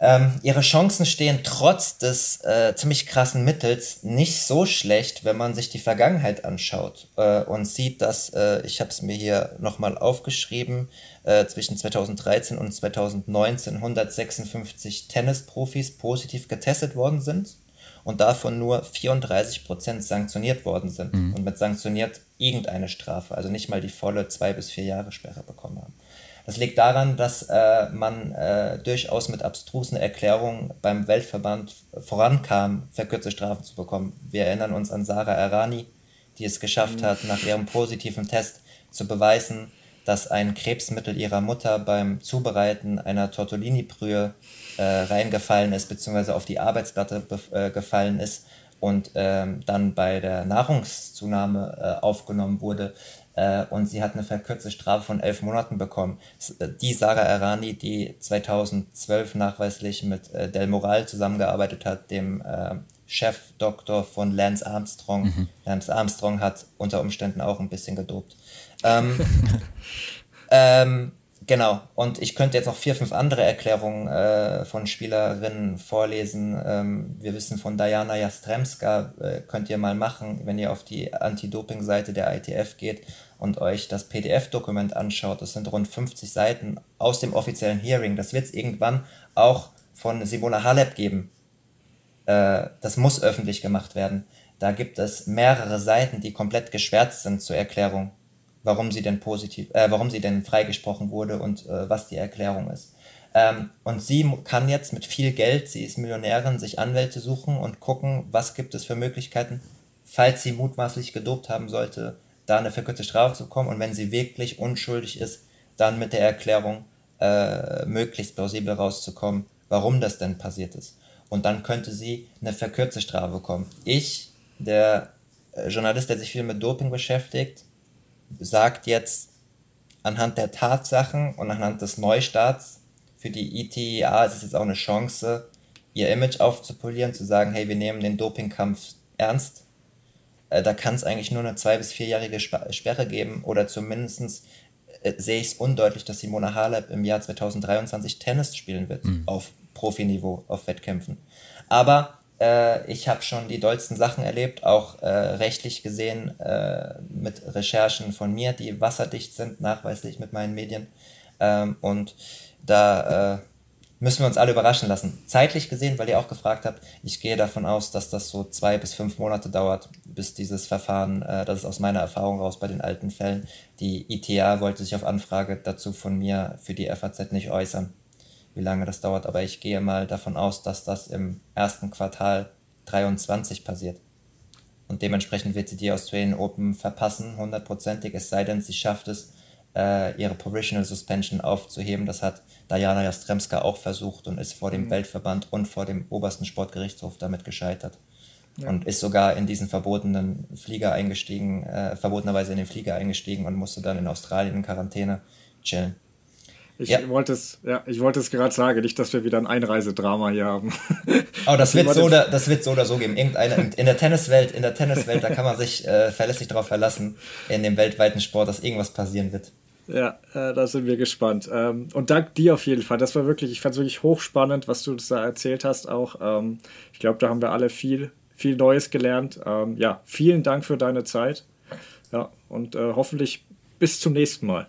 Ähm, ihre Chancen stehen trotz des äh, ziemlich krassen Mittels nicht so schlecht, wenn man sich die Vergangenheit anschaut äh, und sieht, dass, äh, ich habe es mir hier nochmal aufgeschrieben, äh, zwischen 2013 und 2019 156 Tennisprofis positiv getestet worden sind und davon nur 34% sanktioniert worden sind mhm. und mit sanktioniert irgendeine Strafe, also nicht mal die volle zwei bis vier Jahre Sperre bekommen haben. Das liegt daran, dass äh, man äh, durchaus mit abstrusen Erklärungen beim Weltverband vorankam, verkürzte Strafen zu bekommen. Wir erinnern uns an Sarah Errani, die es geschafft hat, nach ihrem positiven Test zu beweisen, dass ein Krebsmittel ihrer Mutter beim Zubereiten einer Tortellini-Brühe äh, reingefallen ist, beziehungsweise auf die Arbeitsplatte äh, gefallen ist und ähm, dann bei der Nahrungszunahme äh, aufgenommen wurde äh, und sie hat eine verkürzte Strafe von elf Monaten bekommen. Äh, die Sarah Errani, die 2012 nachweislich mit äh, Del Moral zusammengearbeitet hat, dem äh, Chefdoktor von Lance Armstrong. Mhm. Lance Armstrong hat unter Umständen auch ein bisschen gedopt. Ähm, ähm, Genau, und ich könnte jetzt noch vier, fünf andere Erklärungen äh, von Spielerinnen vorlesen. Ähm, wir wissen von Diana Jastremska, äh, könnt ihr mal machen, wenn ihr auf die Anti-Doping-Seite der ITF geht und euch das PDF-Dokument anschaut. Das sind rund 50 Seiten aus dem offiziellen Hearing. Das wird es irgendwann auch von Simona Halep geben. Äh, das muss öffentlich gemacht werden. Da gibt es mehrere Seiten, die komplett geschwärzt sind zur Erklärung warum sie denn positiv, äh, warum sie denn freigesprochen wurde und äh, was die Erklärung ist. Ähm, und sie kann jetzt mit viel Geld, sie ist Millionärin, sich Anwälte suchen und gucken, was gibt es für Möglichkeiten, falls sie mutmaßlich gedopt haben sollte, da eine verkürzte Strafe zu bekommen und wenn sie wirklich unschuldig ist, dann mit der Erklärung äh, möglichst plausibel rauszukommen, warum das denn passiert ist. Und dann könnte sie eine verkürzte Strafe bekommen. Ich, der äh, Journalist, der sich viel mit Doping beschäftigt, sagt jetzt anhand der Tatsachen und anhand des Neustarts für die ITIA ist es jetzt auch eine Chance, ihr Image aufzupolieren, zu sagen, hey, wir nehmen den Dopingkampf ernst. Äh, da kann es eigentlich nur eine zwei- bis vierjährige Sperre geben oder zumindest äh, sehe ich es undeutlich, dass Simona Halep im Jahr 2023 Tennis spielen wird mhm. auf Profiniveau, auf Wettkämpfen. Aber äh, ich habe schon die dollsten Sachen erlebt, auch äh, rechtlich gesehen äh, mit Recherchen von mir, die wasserdicht sind, nachweislich mit meinen Medien. Ähm, und da äh, müssen wir uns alle überraschen lassen. Zeitlich gesehen, weil ihr auch gefragt habt, ich gehe davon aus, dass das so zwei bis fünf Monate dauert, bis dieses Verfahren, äh, das ist aus meiner Erfahrung raus bei den alten Fällen, die ITA wollte sich auf Anfrage dazu von mir für die FAZ nicht äußern wie lange das dauert, aber ich gehe mal davon aus, dass das im ersten Quartal 23 passiert. Und dementsprechend wird sie die Australian Open verpassen, hundertprozentig, es sei denn, sie schafft es, äh, ihre Provisional Suspension aufzuheben. Das hat Diana Jastremska auch versucht und ist vor dem mhm. Weltverband und vor dem obersten Sportgerichtshof damit gescheitert. Ja. Und ist sogar in diesen verbotenen Flieger eingestiegen, äh, verbotenerweise in den Flieger eingestiegen und musste dann in Australien in Quarantäne chillen. Ich ja. wollte es, ja, ich wollte es gerade sagen, nicht, dass wir wieder ein Einreisedrama hier haben. Oh, das wird so oder das wird so oder so geben. Irgendeine in der Tenniswelt, in der Tenniswelt, da kann man sich äh, verlässlich darauf verlassen, in dem weltweiten Sport, dass irgendwas passieren wird. Ja, äh, da sind wir gespannt. Ähm, und dank dir auf jeden Fall. Das war wirklich, ich fand es wirklich hochspannend, was du da erzählt hast auch. Ähm, ich glaube, da haben wir alle viel, viel Neues gelernt. Ähm, ja, vielen Dank für deine Zeit. Ja, und äh, hoffentlich bis zum nächsten Mal.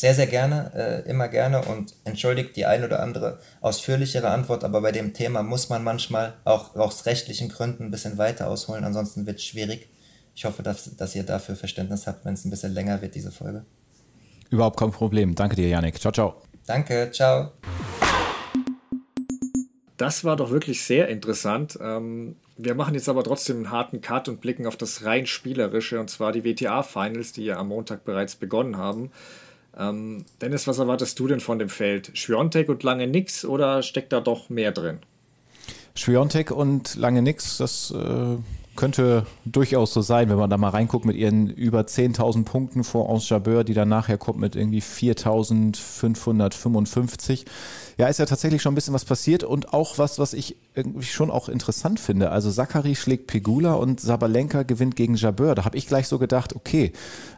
Sehr, sehr gerne, äh, immer gerne und entschuldigt die ein oder andere ausführlichere Antwort, aber bei dem Thema muss man manchmal auch aus rechtlichen Gründen ein bisschen weiter ausholen, ansonsten wird es schwierig. Ich hoffe, dass, dass ihr dafür Verständnis habt, wenn es ein bisschen länger wird, diese Folge. Überhaupt kein Problem. Danke dir, Janik. Ciao, ciao. Danke, ciao. Das war doch wirklich sehr interessant. Ähm, wir machen jetzt aber trotzdem einen harten Cut und blicken auf das rein Spielerische, und zwar die WTA-Finals, die ja am Montag bereits begonnen haben. Ähm, Dennis, was erwartest du denn von dem Feld? Schwiontek und lange nix oder steckt da doch mehr drin? Schwiontek und lange nix, das äh, könnte durchaus so sein, wenn man da mal reinguckt mit ihren über 10.000 Punkten vor Ons Jabeur, die dann nachher kommt mit irgendwie 4.555. Ja, ist ja tatsächlich schon ein bisschen was passiert und auch was, was ich irgendwie schon auch interessant finde. Also Zachary schlägt Pegula und Sabalenka gewinnt gegen Jabeur. Da habe ich gleich so gedacht, okay,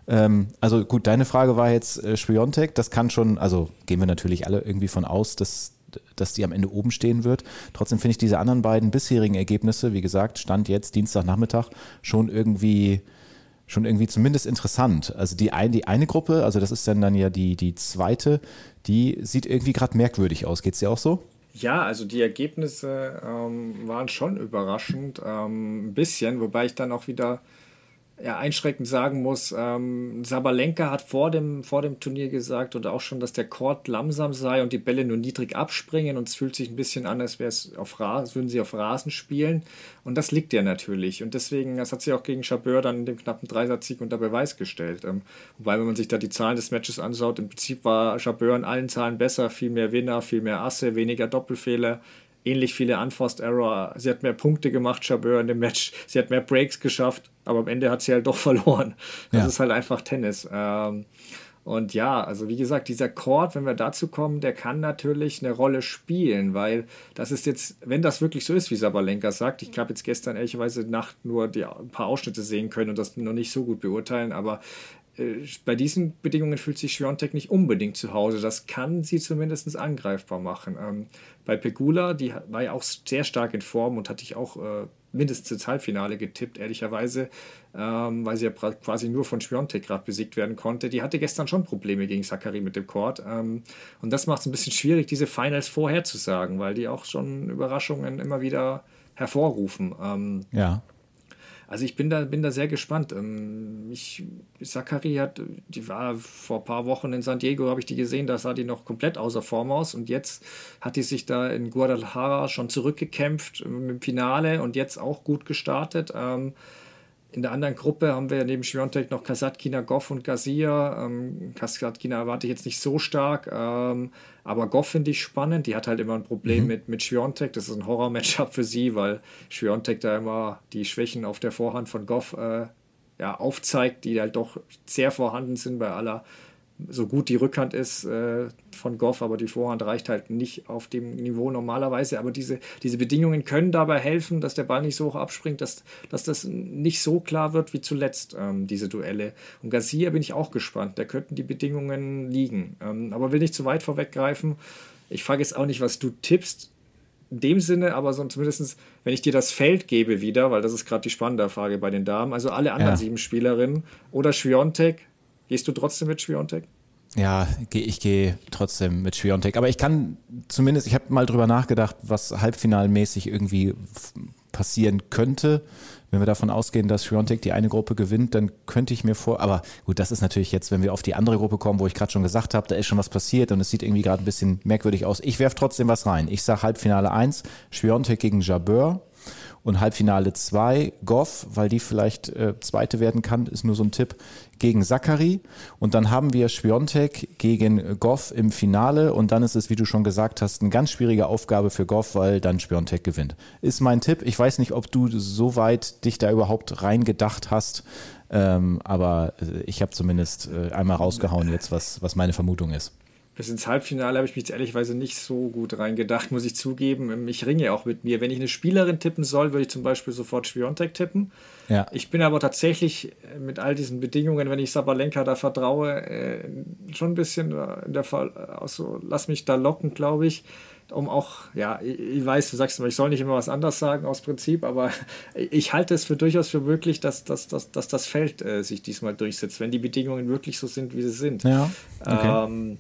ähm, also gut, deine Frage war jetzt äh, Spiontek, das kann schon, also gehen wir natürlich alle irgendwie von aus, dass dass die am Ende oben stehen wird. Trotzdem finde ich diese anderen beiden bisherigen Ergebnisse, wie gesagt, Stand jetzt Dienstagnachmittag, schon irgendwie schon irgendwie zumindest interessant. Also die, ein, die eine Gruppe, also das ist dann, dann ja die, die zweite, die sieht irgendwie gerade merkwürdig aus. Geht es dir auch so? Ja, also die Ergebnisse ähm, waren schon überraschend, ähm, ein bisschen, wobei ich dann auch wieder ja, einschränkend sagen muss, ähm, Sabalenka hat vor dem, vor dem Turnier gesagt und auch schon, dass der Court langsam sei und die Bälle nur niedrig abspringen und es fühlt sich ein bisschen an, als, auf würden sie auf Rasen spielen. Und das liegt ja natürlich. Und deswegen, das hat sie auch gegen Chabeur dann in dem knappen Dreisatzsieg unter Beweis gestellt. Ähm, wobei, wenn man sich da die Zahlen des Matches anschaut, im Prinzip war Chabeur in allen Zahlen besser, viel mehr Winner, viel mehr Asse, weniger Doppelfehler, ähnlich viele Unforced Error. Sie hat mehr Punkte gemacht, Chabeur in dem Match. Sie hat mehr Breaks geschafft, aber am Ende hat sie halt doch verloren. Das ja. ist halt einfach Tennis. Ähm, und ja, also wie gesagt, dieser Chord, wenn wir dazu kommen, der kann natürlich eine Rolle spielen, weil das ist jetzt, wenn das wirklich so ist, wie Sabalenka sagt, ich habe jetzt gestern ehrlicherweise Nacht nur die, ein paar Ausschnitte sehen können und das noch nicht so gut beurteilen, aber bei diesen Bedingungen fühlt sich Schwiontek nicht unbedingt zu Hause. Das kann sie zumindest angreifbar machen. Ähm, bei Pegula, die war ja auch sehr stark in Form und hatte ich auch äh, mindestens ins Halbfinale getippt, ehrlicherweise, ähm, weil sie ja quasi nur von Schwiontek gerade besiegt werden konnte. Die hatte gestern schon Probleme gegen Sakari mit dem Court. Ähm, und das macht es ein bisschen schwierig, diese Finals vorherzusagen, weil die auch schon Überraschungen immer wieder hervorrufen. Ähm, ja. Also ich bin da, bin da sehr gespannt. Ähm, ich, Zachary hat, die war vor ein paar Wochen in San Diego, habe ich die gesehen, da sah die noch komplett außer Form aus und jetzt hat die sich da in Guadalajara schon zurückgekämpft im Finale und jetzt auch gut gestartet. Ähm, in der anderen Gruppe haben wir neben Schwiontek noch Kasatkina, Goff und Garcia. Ähm, Kasatkina erwarte ich jetzt nicht so stark, ähm, aber Goff finde ich spannend. Die hat halt immer ein Problem mhm. mit, mit Schwiontek. Das ist ein Horror-Matchup für sie, weil Schwiontek da immer die Schwächen auf der Vorhand von Goff äh, ja, aufzeigt, die halt doch sehr vorhanden sind bei aller so gut die Rückhand ist äh, von Goff, aber die Vorhand reicht halt nicht auf dem Niveau normalerweise. Aber diese, diese Bedingungen können dabei helfen, dass der Ball nicht so hoch abspringt, dass, dass das nicht so klar wird wie zuletzt, ähm, diese Duelle. Und Garcia bin ich auch gespannt. Da könnten die Bedingungen liegen. Ähm, aber will nicht zu weit vorweggreifen. Ich frage jetzt auch nicht, was du tippst. In dem Sinne, aber so zumindest, wenn ich dir das Feld gebe wieder, weil das ist gerade die spannende Frage bei den Damen, also alle anderen ja. sieben Spielerinnen oder Schwiontek, Gehst du trotzdem mit Schwiontek? Ja, ich gehe trotzdem mit Schwiontek. Aber ich kann zumindest, ich habe mal drüber nachgedacht, was halbfinalmäßig irgendwie passieren könnte. Wenn wir davon ausgehen, dass Schwiontek die eine Gruppe gewinnt, dann könnte ich mir vor, aber gut, das ist natürlich jetzt, wenn wir auf die andere Gruppe kommen, wo ich gerade schon gesagt habe, da ist schon was passiert und es sieht irgendwie gerade ein bisschen merkwürdig aus. Ich werfe trotzdem was rein. Ich sage Halbfinale 1, Schwiontek gegen Jabeur und Halbfinale 2 Goff, weil die vielleicht äh, Zweite werden kann, ist nur so ein Tipp, gegen Zachary. Und dann haben wir Schwiontek gegen Goff im Finale. Und dann ist es, wie du schon gesagt hast, eine ganz schwierige Aufgabe für Goff, weil dann Schwiontek gewinnt. Ist mein Tipp. Ich weiß nicht, ob du so weit dich da überhaupt reingedacht hast. Ähm, aber äh, ich habe zumindest äh, einmal rausgehauen jetzt, was, was meine Vermutung ist bis ins Halbfinale habe ich mich jetzt ehrlicherweise nicht so gut reingedacht, muss ich zugeben. Ich ringe auch mit mir. Wenn ich eine Spielerin tippen soll, würde ich zum Beispiel sofort Schwiontek tippen. Ja. Ich bin aber tatsächlich äh, mit all diesen Bedingungen, wenn ich Sabalenka da vertraue, äh, schon ein bisschen in der Fall, also lass mich da locken, glaube ich. Um auch, ja, ich weiß, du sagst immer, ich soll nicht immer was anderes sagen aus Prinzip, aber ich halte es für durchaus für möglich, dass, dass, dass, dass das Feld äh, sich diesmal durchsetzt, wenn die Bedingungen wirklich so sind, wie sie sind. Ja. Okay. Ähm,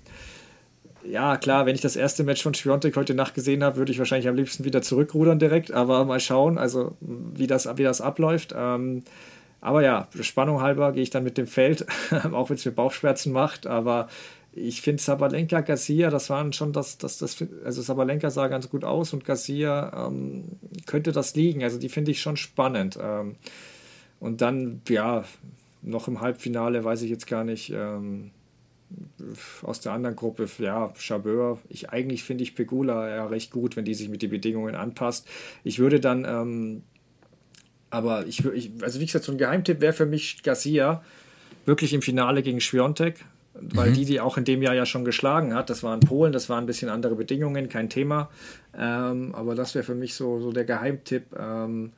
ja, klar, wenn ich das erste Match von Schwiontek heute Nacht gesehen habe, würde ich wahrscheinlich am liebsten wieder zurückrudern direkt, aber mal schauen, also wie das, wie das abläuft. Ähm, aber ja, Spannung halber gehe ich dann mit dem Feld, auch wenn es mir Bauchschmerzen macht, aber ich finde Sabalenka, Garcia, das waren schon das, das, das, also Sabalenka sah ganz gut aus und Garcia ähm, könnte das liegen, also die finde ich schon spannend. Ähm, und dann, ja, noch im Halbfinale weiß ich jetzt gar nicht, ähm, aus der anderen Gruppe, ja, Chabeur. Ich, eigentlich finde ich Pegula ja recht gut, wenn die sich mit den Bedingungen anpasst. Ich würde dann ähm, Aber ich, ich also wie gesagt, so ein Geheimtipp wäre für mich Garcia wirklich im Finale gegen Schwiontek, weil mhm. die die auch in dem Jahr ja schon geschlagen hat. Das waren Polen, das waren ein bisschen andere Bedingungen, kein Thema. Ähm, aber das wäre für mich so, so der Geheimtipp. Ähm,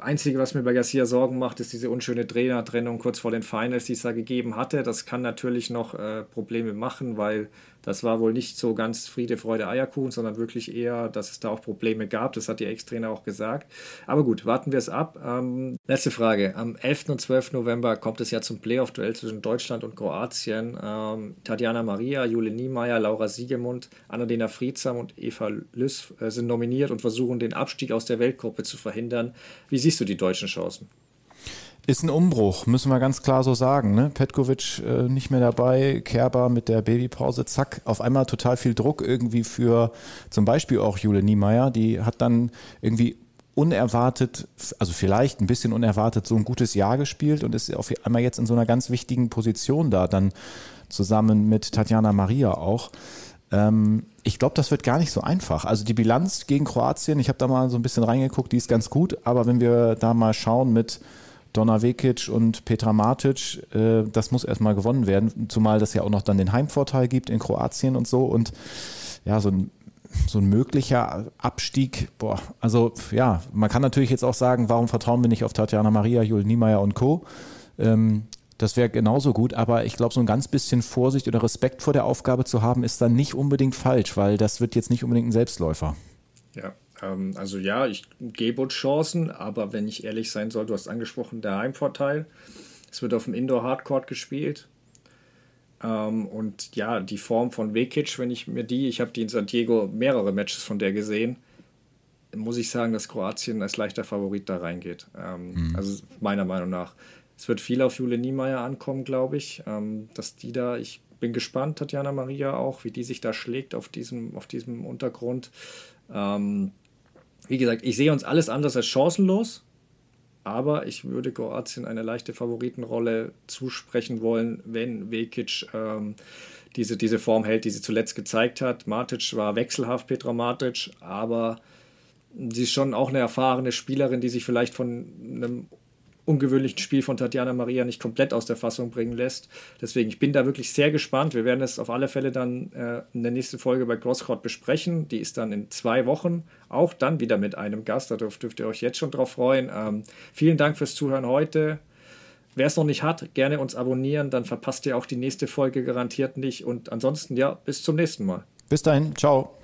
Einzige, was mir bei Garcia Sorgen macht, ist diese unschöne Trainertrennung kurz vor den Finals, die es da gegeben hatte. Das kann natürlich noch äh, Probleme machen, weil das war wohl nicht so ganz Friede, Freude, Eierkuchen, sondern wirklich eher, dass es da auch Probleme gab. Das hat die Ex-Trainer auch gesagt. Aber gut, warten wir es ab. Ähm, letzte Frage. Am 11. und 12. November kommt es ja zum Playoff-Duell zwischen Deutschland und Kroatien. Ähm, Tatjana Maria, Jule Niemeyer, Laura Siegemund, Annalena Friedsam und Eva Lüss äh, sind nominiert und versuchen, den Abstieg aus der Weltgruppe zu verhindern. Wie siehst du die deutschen Chancen? Ist ein Umbruch, müssen wir ganz klar so sagen. Ne? Petkovic äh, nicht mehr dabei, Kerber mit der Babypause, zack, auf einmal total viel Druck irgendwie für zum Beispiel auch Jule Niemeyer. Die hat dann irgendwie unerwartet, also vielleicht ein bisschen unerwartet, so ein gutes Jahr gespielt und ist auf einmal jetzt in so einer ganz wichtigen Position da, dann zusammen mit Tatjana Maria auch. Ähm, ich glaube, das wird gar nicht so einfach. Also die Bilanz gegen Kroatien, ich habe da mal so ein bisschen reingeguckt, die ist ganz gut, aber wenn wir da mal schauen mit Donna Vekic und Petra Matic, äh, das muss erstmal gewonnen werden, zumal das ja auch noch dann den Heimvorteil gibt in Kroatien und so und ja, so ein so ein möglicher Abstieg, boah, also ja, man kann natürlich jetzt auch sagen, warum vertrauen wir nicht auf Tatjana Maria, Jul Niemeyer und Co. Ähm, das wäre genauso gut, aber ich glaube, so ein ganz bisschen Vorsicht oder Respekt vor der Aufgabe zu haben, ist dann nicht unbedingt falsch, weil das wird jetzt nicht unbedingt ein Selbstläufer. Ja, ähm, also ja, ich gebe uns Chancen, aber wenn ich ehrlich sein soll, du hast angesprochen, der Heimvorteil. Es wird auf dem Indoor-Hardcourt gespielt. Ähm, und ja, die Form von Vekic, wenn ich mir die, ich habe die in San Diego mehrere Matches von der gesehen, muss ich sagen, dass Kroatien als leichter Favorit da reingeht. Ähm, mhm. Also meiner Meinung nach. Es wird viel auf Jule Niemeyer ankommen, glaube ich. Ähm, dass die da, ich bin gespannt, Tatjana Maria auch, wie die sich da schlägt auf diesem, auf diesem Untergrund. Ähm, wie gesagt, ich sehe uns alles anders als chancenlos, aber ich würde Kroatien eine leichte Favoritenrolle zusprechen wollen, wenn Vekic ähm, diese, diese Form hält, die sie zuletzt gezeigt hat. Matic war wechselhaft, Petra Matic, aber sie ist schon auch eine erfahrene Spielerin, die sich vielleicht von einem ungewöhnlichen Spiel von Tatjana Maria nicht komplett aus der Fassung bringen lässt. Deswegen, ich bin da wirklich sehr gespannt. Wir werden es auf alle Fälle dann äh, in der nächsten Folge bei Crosscourt besprechen. Die ist dann in zwei Wochen auch dann wieder mit einem Gast. Da dürft, dürft ihr euch jetzt schon drauf freuen. Ähm, vielen Dank fürs Zuhören heute. Wer es noch nicht hat, gerne uns abonnieren, dann verpasst ihr auch die nächste Folge garantiert nicht. Und ansonsten, ja, bis zum nächsten Mal. Bis dahin, ciao.